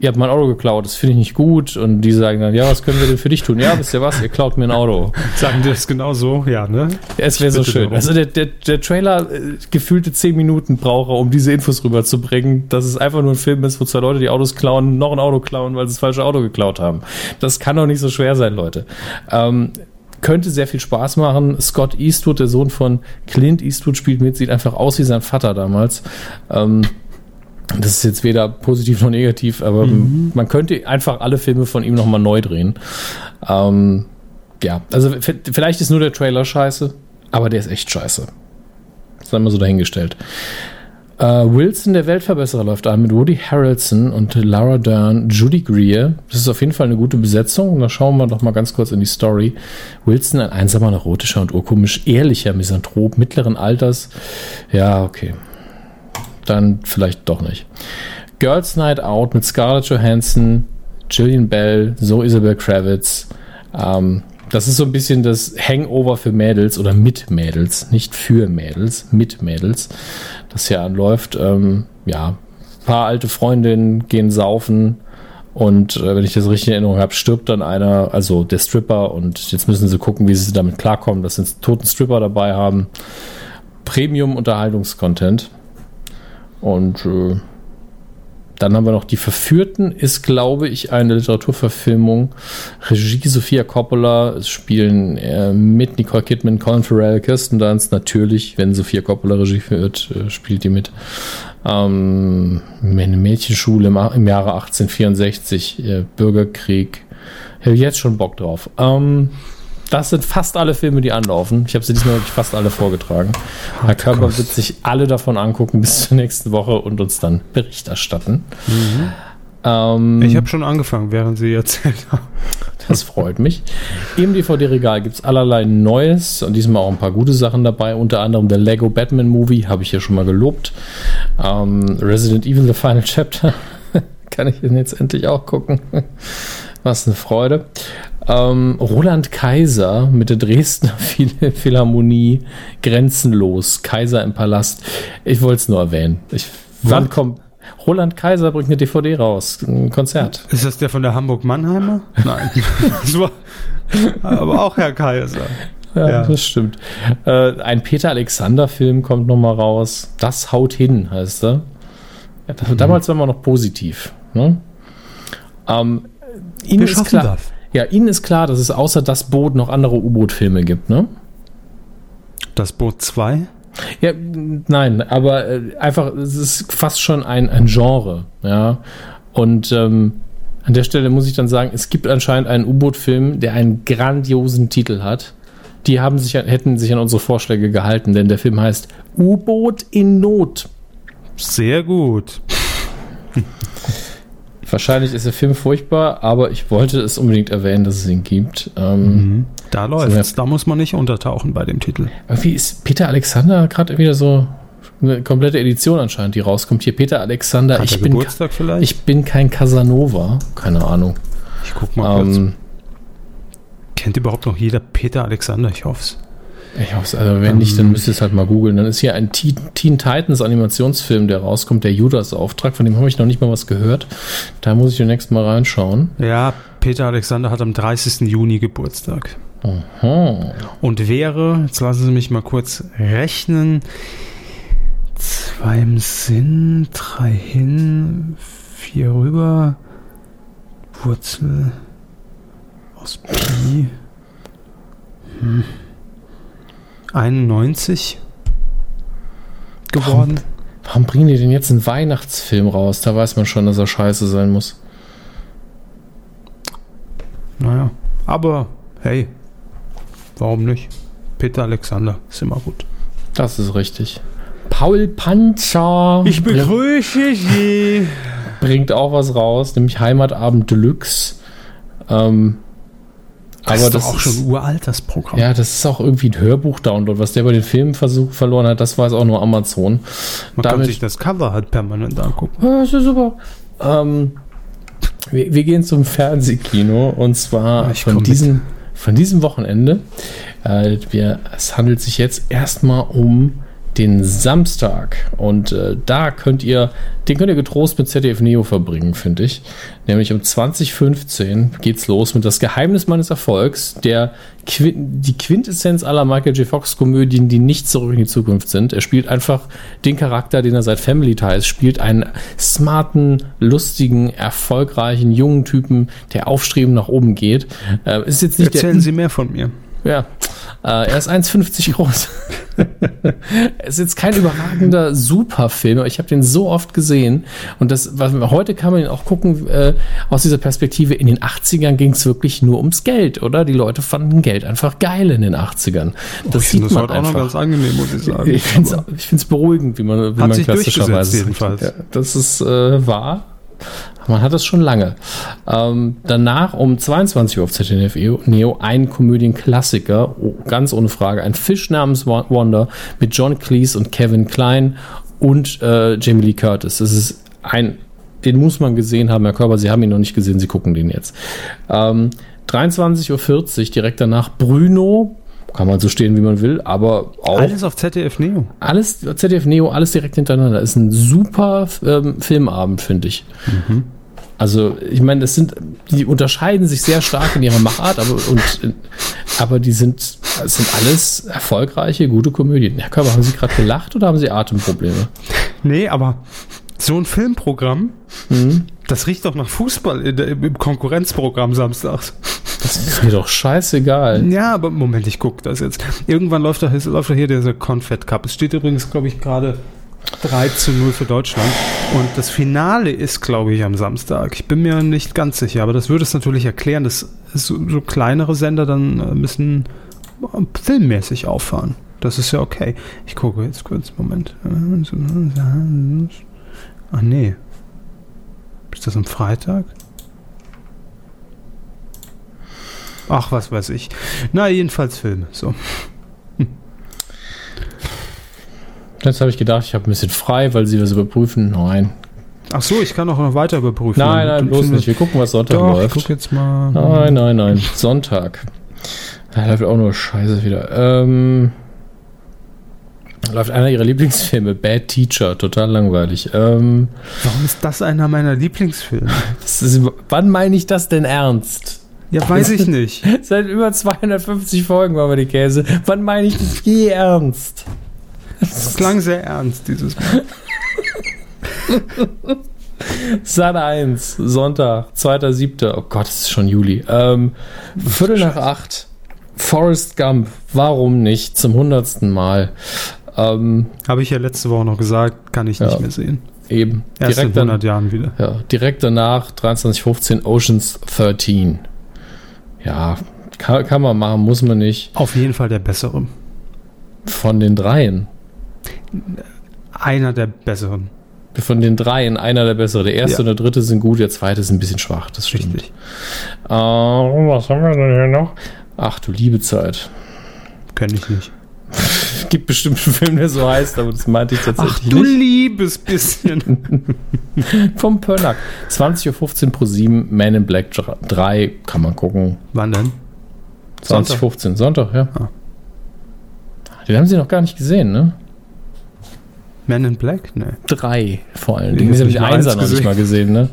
ihr habt mein Auto geklaut, das finde ich nicht gut. Und die sagen dann, ja, was können wir denn für dich tun? Ja, wisst ihr was, ihr klaut mir ein Auto. Sagen die das genau so? Ja, ne? Es wäre so schön. darum. Also der, der, der Trailer äh, gefühlte zehn Minuten braucht er, um diese Infos rüberzubringen, dass es einfach nur ein Film ist, wo zwei Leute die Autos klauen, noch ein Auto klauen, weil sie das falsche Auto geklaut haben. Das kann doch nicht so schwer sein, Leute. Ähm, könnte sehr viel Spaß machen. Scott Eastwood, der Sohn von Clint Eastwood, spielt mit, sieht einfach aus wie sein Vater damals. Ähm, das ist jetzt weder positiv noch negativ, aber man könnte einfach alle Filme von ihm nochmal neu drehen. Ähm, ja, also vielleicht ist nur der Trailer scheiße, aber der ist echt scheiße. Sei mal so dahingestellt. Äh, Wilson, der Weltverbesserer, läuft an mit Woody Harrelson und Laura Dern, Judy Greer. Das ist auf jeden Fall eine gute Besetzung. Und da schauen wir doch mal ganz kurz in die Story. Wilson, ein einsamer, neurotischer und urkomisch ehrlicher Misanthrop mittleren Alters. Ja, okay. Dann vielleicht doch nicht. Girls Night Out mit Scarlett Johansson, Gillian Bell, so Isabel Kravitz. Ähm, das ist so ein bisschen das Hangover für Mädels oder mit Mädels, nicht für Mädels, mit Mädels, das hier anläuft. Ähm, ja, ein paar alte Freundinnen gehen saufen und äh, wenn ich das richtig in Erinnerung habe, stirbt dann einer, also der Stripper und jetzt müssen sie gucken, wie sie damit klarkommen, dass sie einen toten Stripper dabei haben. Premium-Unterhaltungscontent. Und äh, dann haben wir noch Die Verführten, ist, glaube ich, eine Literaturverfilmung. Regie Sophia Coppola. Es spielen äh, mit Nicole Kidman, Colin Farrell, Kirsten Dunst. Natürlich, wenn Sophia Coppola Regie führt, äh, spielt die mit. Ähm, eine Mädchenschule im, im Jahre 1864, äh, Bürgerkrieg. Ich habe jetzt schon Bock drauf. Ähm, das sind fast alle Filme, die anlaufen. Ich habe sie diesmal wirklich fast alle vorgetragen. Herr Körper Kost. wird sich alle davon angucken bis zur nächsten Woche und uns dann Bericht erstatten. Ähm, Ich habe schon angefangen, während Sie erzählt haben. das freut mich. Im DVD-Regal gibt es allerlei Neues und diesmal auch ein paar gute Sachen dabei. Unter anderem der Lego Batman Movie, habe ich ja schon mal gelobt. Ähm, Resident Evil The Final Chapter. Kann ich den jetzt endlich auch gucken. Was eine Freude. Ähm, Roland Kaiser mit der Dresdner Phil- Philharmonie Grenzenlos. Kaiser im Palast. Ich wollte es nur erwähnen. Ich, wann kommt. Roland Kaiser bringt eine DVD raus. Ein Konzert. Ist das der von der Hamburg-Mannheimer? Nein. aber auch Herr Kaiser. Ja, Ja. das stimmt. Äh, ein Peter Alexander-Film kommt nochmal raus. Das haut hin, heißt er. Ja, das, Damals waren wir noch positiv. Ne? Ähm, Ihnen Wir ist klar, das. Ja, Ihnen ist klar, dass es außer das Boot noch andere U-Boot-Filme gibt, ne? Das Boot 2? Ja, nein, aber äh, einfach, es ist fast schon ein, ein Genre, ja. Und ähm, an der Stelle muss ich dann sagen, es gibt anscheinend einen U-Boot-Film, der einen grandiosen Titel hat. Die haben sich, hätten sich an unsere Vorschläge gehalten, denn der Film heißt U-Boot in Not. Sehr gut. Wahrscheinlich ist der Film furchtbar, aber ich wollte es unbedingt erwähnen, dass es ihn gibt. Ähm, Da läuft's. Da muss man nicht untertauchen bei dem Titel. Irgendwie ist Peter Alexander gerade wieder so eine komplette Edition anscheinend, die rauskommt. Hier Peter Alexander, ich bin, Geburtstag vielleicht? ich bin kein Casanova. Keine Ahnung. ich guck mal kurz. Ähm, Kennt überhaupt noch jeder Peter Alexander? Ich hoffe es. Ich hoffe, also wenn nicht, dann müsst ihr es halt mal googeln. Dann ist hier ein Teen, Titans Animationsfilm, der rauskommt, der Judas Auftrag. Von dem habe ich noch nicht mal was gehört. Da muss ich demnächst mal reinschauen. Ja, Peter Alexander hat am 30. Juni Geburtstag. Aha. Und wäre, jetzt lassen Sie mich mal kurz rechnen, zwei im Sinn, drei hin, vier rüber, Wurzel aus Pi, hm. 91 geworden. Warum bringen die denn jetzt einen Weihnachtsfilm raus? Da weiß man schon, dass er scheiße sein muss. Naja, aber hey, warum nicht? Peter Alexander ist immer gut. Das ist richtig. Paul Panzer begrüße Sie. bringt auch was raus, nämlich Heimatabend Deluxe. Ähm, Das aber ist das auch ist, schon uralt, das Programm. ja, das ist auch irgendwie ein Hörbuch-Download. Was der bei den Filmen versuch, verloren hat, das weiß auch nur Amazon. Man kann damit- sich das Cover halt permanent angucken. Ja, ist ja super. Ähm, wir, wir gehen zum Fernsehkino und zwar ich von diesem, von diesem Wochenende. Äh, wir, es handelt sich jetzt erstmal um den Samstag und äh, da könnt ihr, den könnt ihr getrost mit ZDF Neo verbringen, finde ich. Nämlich um 2015 geht's los mit Das Geheimnis meines Erfolgs, der Qui die Quintessenz aller Michael J. Fox Komödien, die nicht zurück in die Zukunft sind. Er spielt einfach den Charakter, den er seit Family Ties spielt, einen smarten, lustigen, erfolgreichen jungen Typen, der aufstrebend nach oben geht. Äh, ist jetzt nicht Erzählen Sie mehr von mir. ja, äh, er ist 1,50 groß. es ist jetzt kein überragender Superfilm, aber ich habe den so oft gesehen. Und das, was, heute kann man ihn auch gucken, äh, aus dieser Perspektive, in den 80ern ging es wirklich nur ums Geld, oder? Die Leute fanden Geld einfach geil in den 80ern. Das ich sieht finde das man heute auch noch ganz angenehm, muss ich sagen. Ich finde es beruhigend, wie man, wie man sich klassischerweise sagt. jedenfalls. Ja, das ist äh, wahr. Man hat das schon lange. Ähm, danach um 22 Uhr auf ZDF Neo ein Komödienklassiker, oh, ganz ohne Frage, ein Fisch namens Wonder mit John Cleese und Kevin Klein und äh, Jamie Lee Curtis. Das ist ein, den muss man gesehen haben, Herr Körber. Sie haben ihn noch nicht gesehen, Sie gucken den jetzt. Ähm, 23.40 Uhr direkt danach Bruno. Kann man so stehen, wie man will, aber auch Alles auf ZDF Neo. alles ZDF Neo, alles direkt hintereinander. Ist ein super ähm, Filmabend, finde ich. Also, ich meine, das sind, die unterscheiden sich sehr stark in ihrer Machart, aber, und, äh, aber die sind, sind alles erfolgreiche, gute Komödien. Herr Körber, haben Sie gerade gelacht oder haben Sie Atemprobleme? Nee, aber so ein Filmprogramm, das riecht doch nach Fußball der, im Konkurrenzprogramm samstags. Das ist mir doch scheißegal. Ja, aber Moment, ich gucke das jetzt. Irgendwann läuft doch, läuft doch hier dieser Confed Cup. Es steht übrigens, glaube ich, gerade 3 zu 0 für Deutschland. Und das Finale ist, glaube ich, am Samstag. Ich bin mir nicht ganz sicher, aber das würde es natürlich erklären, dass so, so kleinere Sender dann äh, müssen äh, filmmäßig auffahren. Das ist ja okay. Ich gucke jetzt kurz, Moment. Ach nee. Ist das am Freitag? Ach, was weiß ich. Na, jedenfalls Filme. So. Jetzt habe ich gedacht, ich habe ein bisschen frei, weil Sie was überprüfen. Nein. Ach so, ich kann auch noch weiter überprüfen. Nein, nein, Dann bloß nicht. Wir gucken, was Sonntag Doch, ich läuft. guck jetzt mal. Nein, nein, nein. Sonntag. Da läuft auch nur Scheiße wieder. Ähm, da läuft einer ihrer Lieblingsfilme, Bad Teacher, total langweilig. Ähm, Warum ist das einer meiner Lieblingsfilme? das ist, wann meine ich das denn ernst? Ja, weiß ich nicht. Seit über 250 Folgen machen wir die Käse. Wann meine ich das je ernst? Das klang sehr ernst, dieses Mal. Sat 1, Sonntag, 2.7. Oh Gott, es ist schon Juli. Ähm, Viertel nach acht. Forrest Gump. Warum nicht? Zum hundertsten Mal. Ähm, Habe ich ja letzte Woche noch gesagt, kann ich nicht Ja. mehr sehen. eben. Erst direkt, in 100 dann, Jahren wieder. ja, direkt danach, 23.15 Oceans 13. Ja, kann, kann man machen, muss man nicht. Auf jeden Fall der bessere. Von den dreien. Einer der besseren. Von den dreien einer der bessere. Der erste Ja. und der dritte sind gut, der zweite ist ein bisschen schwach, das stimmt. Richtig. Äh, was haben wir denn hier noch? Ach du liebe Zeit. Kenn ich nicht. Es gibt bestimmt einen Film, der so heißt, aber das meinte ich Ach tatsächlich du nicht. liebes bisschen. Vom Pörnack. 20.15 Uhr pro 7, Man in Black 3, kann man gucken. Wann denn? 2015, Sonntag, ja. Ah. Den haben sie noch gar nicht gesehen, ne? Man in Black? Nee. Drei vor allen Nee, Dingen. habe ich Einser eins noch nicht mal gesehen, ne?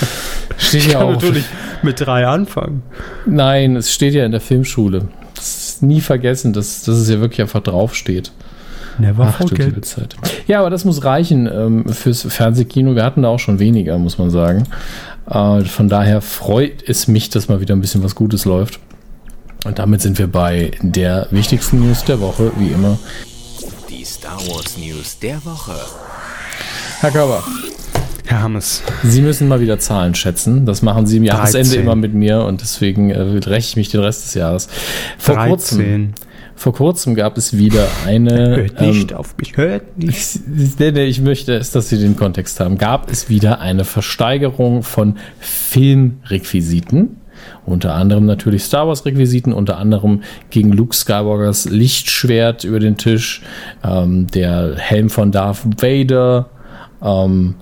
Steht Ich ja kann auch. natürlich mit drei anfangen. Nein, es steht ja in der Filmschule. Das ist nie vergessen, dass, dass es ja wirklich einfach draufsteht. Never Ach du liebe Zeit. Ja, aber das muss reichen ähm, fürs Fernsehkino. Wir hatten da auch schon weniger, muss man sagen. Äh, von daher freut es mich, dass mal wieder ein bisschen was Gutes läuft. Und damit sind wir bei der wichtigsten News der Woche, wie immer. Star Wars News der Woche. Herr Körber, Herr Hammes. Sie müssen mal wieder Zahlen schätzen. Das machen Sie im Jahresende 13. immer mit mir und deswegen äh, räche ich mich den Rest des Jahres. Vor kurzem, 13. vor kurzem gab es wieder eine. Hört nicht auf mich. Hört nicht. Ich, nee, nee, ich möchte es, dass Sie den Kontext haben. Gab es wieder eine Versteigerung von Filmrequisiten. Unter anderem natürlich Star Wars Requisiten, unter anderem gegen Luke Skywalkers Lichtschwert über den Tisch, ähm, der Helm von Darth Vader ähm,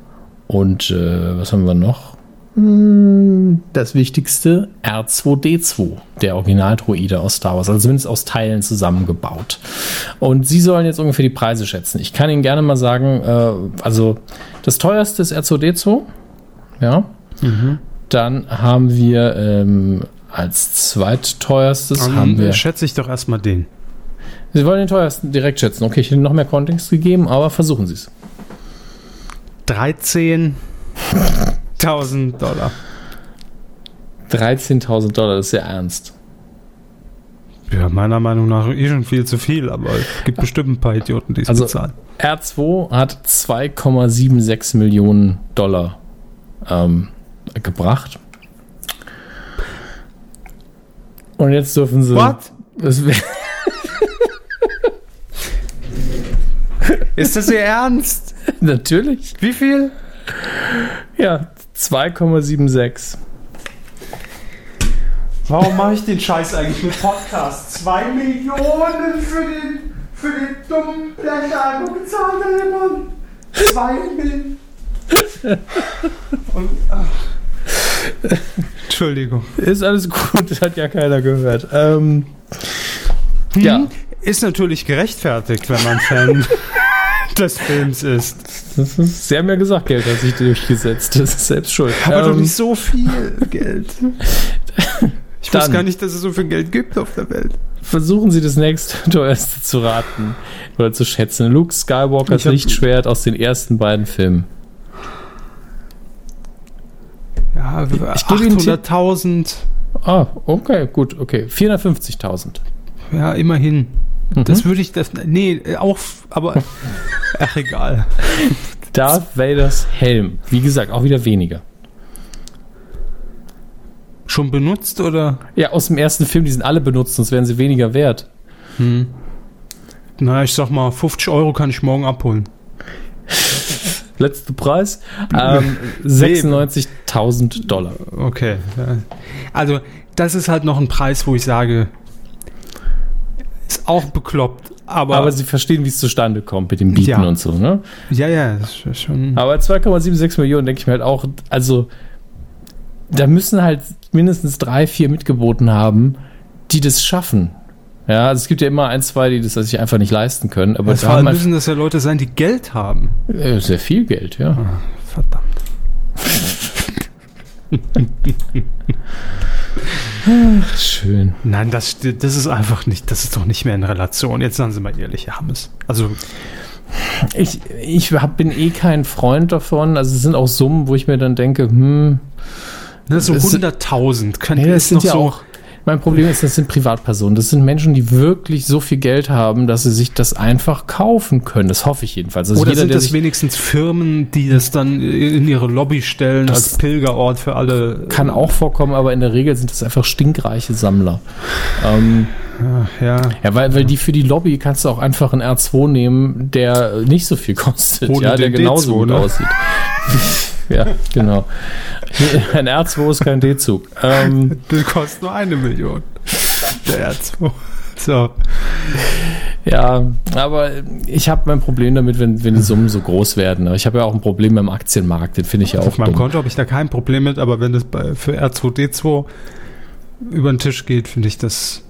und äh, was haben wir noch? Hm, Das wichtigste, R2D2, der Originaldroide aus Star Wars, also zumindest aus Teilen zusammengebaut. Und sie sollen jetzt ungefähr die Preise schätzen. Ich kann Ihnen gerne mal sagen, äh, also das teuerste ist R2D2, ja. Dann haben wir ähm, als zweitteuerstes haben wir. schätze ich doch erstmal den. Sie wollen den teuersten direkt schätzen. Okay, ich hätte noch mehr Kontext gegeben, aber versuchen Sie es. 13.000 Dollar. 13.000 Dollar, das ist ja ernst. Ja, meiner Meinung nach eh schon viel zu viel, aber es gibt bestimmt ein paar Idioten, die es Also bezahlen. R2 hat 2,76 Millionen Dollar ähm, gebracht. Und jetzt dürfen sie. What? Das Ist das Ihr Ernst? natürlich. Wie viel? Ja, 2,76. Warum mache ich den Scheiß eigentlich mit Podcast? Zwei Millionen für den, für den dummen Blecher. Wo bezahlt er jemand? Zwei Millionen. Und, ach. Entschuldigung. Ist alles gut, das hat ja keiner gehört. Ähm, Ja. Hm? Ist natürlich gerechtfertigt, wenn man Fan des Films ist. das ist, Sie haben ja gesagt, Geld hat sich durchgesetzt. Das ist selbst schuld. Aber doch Ähm, nicht so viel Geld. Ich Dann. wusste gar nicht, dass es so viel Geld gibt auf der Welt. Versuchen Sie das nächste teuerste zu raten oder zu schätzen. Luke Skywalkers Lichtschwert aus den ersten beiden Filmen. Ja, Ich gebe Ihnen einen 800.000. Ah, okay, gut, okay. 450.000. Ja, immerhin. Mhm. Das würde ich das. Nee, auch. Aber. Ach, egal. Darth Vaders Helm. Wie gesagt, auch wieder weniger. Schon benutzt oder? Ja, aus dem ersten Film, die sind alle benutzt, sonst wären sie weniger wert. Na, ich sag mal, 50 Euro kann ich morgen abholen. Letzter Preis? Ähm, 96.000 Dollar. Okay. Also, das ist halt noch ein Preis, wo ich sage, ist auch bekloppt. Aber, Aber sie verstehen, wie es zustande kommt mit dem Bieten Ja. und so, ne? ja, ja, das ist schon. Aber 2,76 Millionen denke ich mir halt auch, also da müssen halt mindestens drei, vier mitgeboten haben, die das schaffen. Ja, also es gibt ja immer ein, zwei, die das sich einfach nicht leisten können, aber Das vor allem haben müssen das ja Leute sein, die Geld haben. halt, äh, sehr viel Geld, ja. Verdammt. Schön. Nein, das, das ist einfach nicht, das ist doch nicht mehr in Relation. Jetzt sagen Sie mal ehrlich, Herr Hammes. Also, Ich, ich hab, bin eh kein Freund davon. Also es sind auch Summen, wo ich mir dann denke, hm, ne, so Es- 100.000 könnte nee, das es sind noch ja so. auch. Mein Problem ist, das sind Privatpersonen. Das sind Menschen, die wirklich so viel Geld haben, dass sie sich das einfach kaufen können. Das hoffe ich jedenfalls. Also Oder jeder, sind das wenigstens Firmen, die das dann in ihre Lobby stellen als Pilgerort für alle? kann auch vorkommen, aber in der Regel sind das einfach stinkreiche Sammler. Ähm, Ja, ja, weil, weil die für die Lobby kannst du auch einfach einen R2 nehmen, der nicht so viel kostet, Ohne ja, der genauso D2, gut ne? aussieht. Ja, genau. Ein R2 ist kein D-Zug. Ähm, das kostet nur eine Million. Der R2. So. ja, aber ich habe mein Problem damit, wenn, wenn die Summen so groß werden. Aber ich habe ja auch ein Problem beim Aktienmarkt, den finde ich ja auch Auf meinem dumm. Konto habe ich da kein Problem mit, aber wenn es bei, für R2D2 über den Tisch geht, finde ich das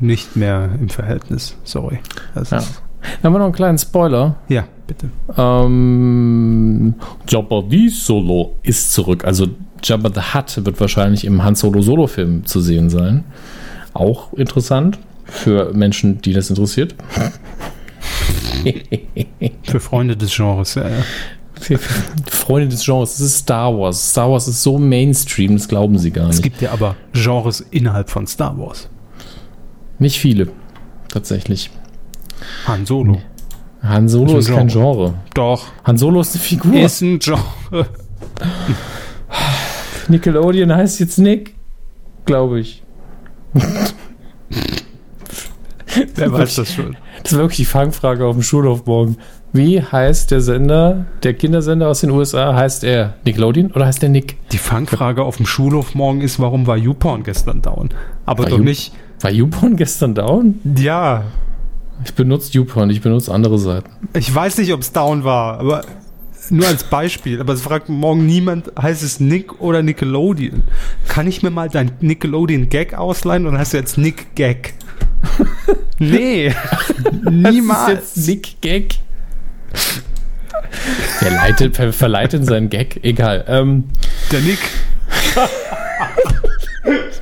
nicht mehr im Verhältnis. Sorry. Das Ja. Dann haben wir noch einen kleinen Spoiler. ja, bitte. Ähm, Jabba the Solo ist zurück. Also Jabba the Hutt wird wahrscheinlich im Han Solo Solo Film zu sehen sein. Auch interessant für Menschen, die das interessiert. Für Freunde des Genres. Für Freunde des Genres, das ist Star Wars. Star Wars ist so Mainstream, das glauben sie gar Es nicht. gibt ja aber Genres innerhalb von Star Wars. Nicht viele, tatsächlich. Han Solo. Han Solo Ist ist ein kein Genre. Doch. Han Solo ist eine Figur. Ist ein Genre. Nickelodeon heißt jetzt Nick, glaube ich. Wer weiß das schon? Das war wirklich die Fangfrage auf dem Schulhof morgen. Wie heißt der Sender, der Kindersender aus den USA? Heißt er Nickelodeon oder heißt er Nick? Die Fangfrage auf dem Schulhof morgen ist, warum war YouPorn gestern down? Aber War doch You- nicht. War YouPorn gestern down? Ja. Ich benutze YouPorn, ich benutze andere Seiten. Ich weiß nicht, ob es down war, aber nur als Beispiel. Aber es fragt morgen niemand, heißt es Nick oder Nickelodeon? Kann ich mir mal dein Nickelodeon-Gag ausleihen und hast du jetzt Nick-Gag? nee, niemals. Das ist jetzt Nick Gag. Der leitet, ver verleitet seinen Gag. Egal. Ähm, Der Nick.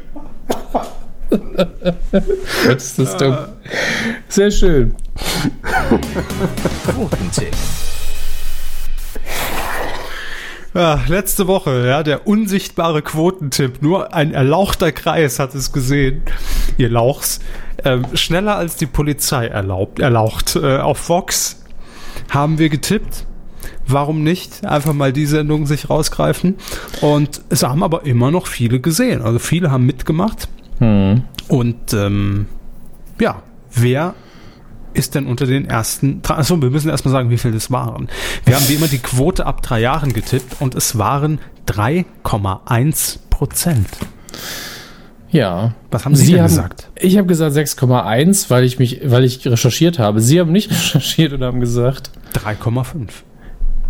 Gott, ist das dumm. Sehr schön. Quotentipp. Ja, letzte Woche, ja, der unsichtbare Quotentipp. Nur ein erlauchter Kreis hat es gesehen. Ihr Lauchs. Ähm, schneller als die Polizei erlaubt, erlaucht. Äh, auf Vox haben wir getippt. Warum nicht? Einfach mal die Sendung sich rausgreifen. Und es haben aber immer noch viele gesehen. Also viele haben mitgemacht. Hm. Und ähm, ja, wer ist denn unter den ersten? Achso, wir müssen erstmal sagen, wie viel das waren. Wir haben wie immer die Quote ab drei Jahren getippt und es waren 3,1 Prozent. Ja. Was haben Sie, denn gesagt? Ich habe gesagt 6,1, weil ich mich, weil ich recherchiert habe. Sie haben nicht recherchiert und haben gesagt, 3,5.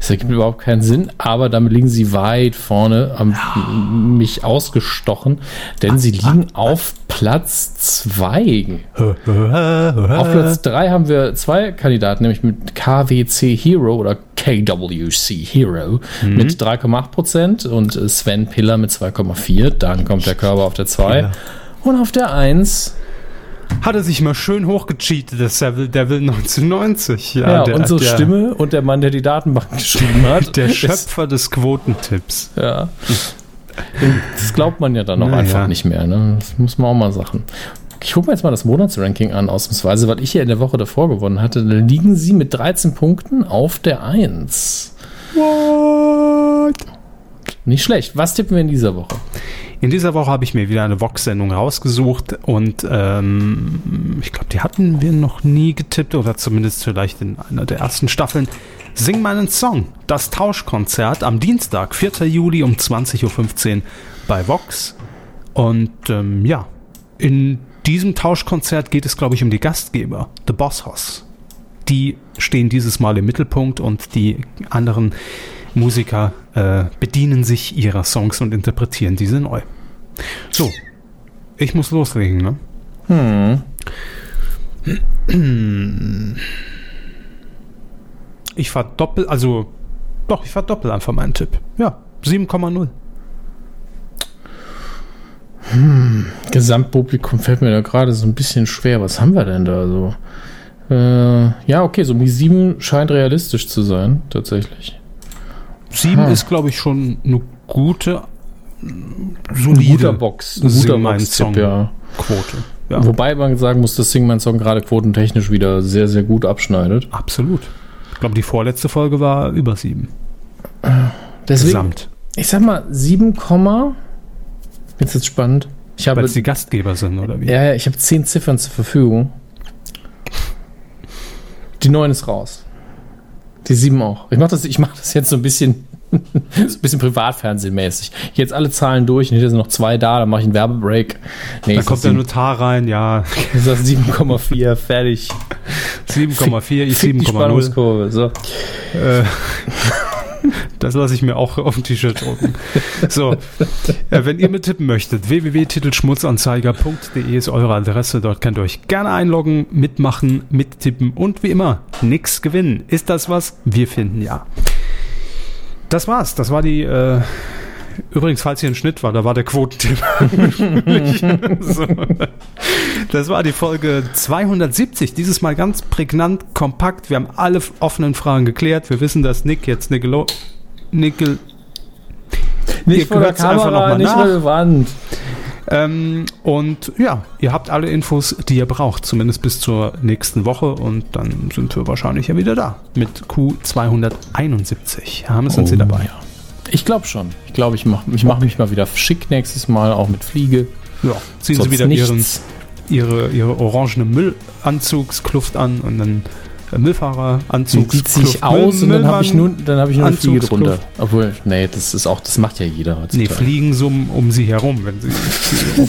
Das ergibt überhaupt keinen Sinn, aber damit liegen sie weit vorne, haben mich ausgestochen, denn sie liegen auf Platz 2. Auf Platz 3 haben wir zwei Kandidaten, nämlich mit KWC Hero oder KWC Hero mit 3,8% und Sven Piller mit 2,4%. Dann kommt der Körper auf der 2. Piller. Und auf der 1 Hat er sich mal schön hochgecheatet, der Devil, Devil 1990. Ja, Ja, der, unsere der, Stimme und der Mann, der die Datenbank geschrieben hat. Der ist- Schöpfer des Quotentipps. Ja. Das glaubt man ja dann auch Naja. einfach nicht mehr. Ne? Das muss man auch mal sagen. Ich gucke mir jetzt mal das Monatsranking an, ausnahmsweise, weil ich ja in der Woche davor gewonnen hatte. Da liegen sie mit 13 Punkten auf der 1. What? Nicht schlecht. Was tippen wir in dieser Woche? In dieser Woche habe ich mir wieder eine Vox-Sendung rausgesucht und ähm, ich glaube, die hatten wir noch nie getippt oder zumindest vielleicht in einer der ersten Staffeln. Sing meinen Song, das Tauschkonzert am Dienstag, 4. Juli um 20.15 Uhr bei Vox. Und ähm, ja, in diesem Tauschkonzert geht es, glaube ich, um die Gastgeber, The Boss Hoss. Die stehen dieses Mal im Mittelpunkt und die anderen Musiker äh, bedienen sich ihrer Songs und interpretieren diese neu. So, ich muss loslegen, ne? Hm. Ich verdoppel, also doch, ich verdoppel einfach meinen Tipp. Ja, 7,0. Gesamtpublikum fällt mir da gerade so ein bisschen schwer. Was haben wir denn da so? Äh, ja, okay, so um die sieben scheint realistisch zu sein, tatsächlich. Sieben Ha. ist, glaube ich, schon eine gute, Ein solide guter Box, ein guter Box-Tipp, Song. ja. Quote. Ja, Wobei man sagen muss, dass Sing mein Song gerade quotentechnisch wieder sehr, sehr gut abschneidet. absolut. Ich glaube, die vorletzte Folge war über sieben. Deswegen, Gesamt. ich sag mal, 7, jetzt ist spannend. Ich habe, Weil es die Gastgeber sind, oder wie? ja, ja, ich habe 10 Ziffern zur Verfügung. Die 9 ist raus. Die 7 auch. Ich mache das, ich mach das jetzt so ein bisschen, so ein bisschen privatfernsehmäßig. Jetzt alle Zahlen durch und hier sind noch zwei da, dann mache ich einen Werbebreak. Nee, Da ich kommt der Notar rein, ja, Ich sag 7,4, fertig. 7,4, ich Fick die 7,0. Spannungskurve. So. Äh, Das lasse ich mir auch auf ein T-Shirt drucken. So, äh, wenn ihr mittippen möchtet, www.titelschmutzanzeiger.de ist eure Adresse. Dort könnt ihr euch gerne einloggen, mitmachen, mittippen und wie immer, nix gewinnen. Ist das was? Wir finden ja. Das war's. Das war die. Äh, übrigens, falls hier ein Schnitt war, da war der Quotentipp. so. Das war die Folge 270. Dieses Mal ganz prägnant, kompakt. Wir haben alle offenen Fragen geklärt. Wir wissen, dass Nick jetzt Nickel. Nickel. Nicht vor der Kamera, nicht relevant. Ähm, und ja, ihr habt alle Infos, die ihr braucht, zumindest bis zur nächsten Woche. Und dann sind wir wahrscheinlich ja wieder da mit Q271. Haben sind Sie Oh, dabei? Ich glaube schon. Ich glaube, ich mache ich mach mich mal wieder schick nächstes Mal, auch mit Fliege. Ja, ziehen Sonst Sie wieder ihren, nichts. ihre, ihre orangene Müllanzugskluft an und dann Müllfahreranzug. Die ziehe ich aus und dann habe ich nur, dann habe ich nur eine Fliege drunter. Obwohl, nee, das ist auch, das macht ja jeder Nee, heutzutage. fliegen so um, um sie herum, wenn sie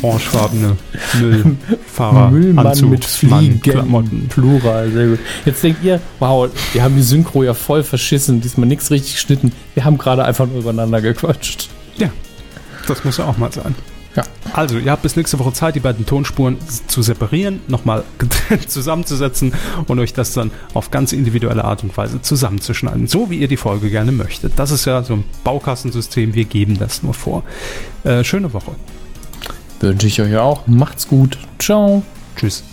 orangefarbene Müllfahrer Müllmann Anzug, mit Fliegen, Klamotten. Plural, sehr gut. Jetzt denkt ihr, wow, wir haben die Synchro ja voll verschissen, diesmal nichts richtig geschnitten. Wir haben gerade einfach nur übereinander gequatscht. Ja, das muss ja auch mal sein. Ja. Also, ihr habt bis nächste Woche Zeit, die beiden Tonspuren zu separieren, nochmal getrennt zusammenzusetzen und euch das dann auf ganz individuelle Art und Weise zusammenzuschneiden, so wie ihr die Folge gerne möchtet. Das ist ja so ein Baukastensystem, wir geben das nur vor. Äh, schöne Woche. Wünsche ich euch auch. Macht's gut. Ciao. Tschüss.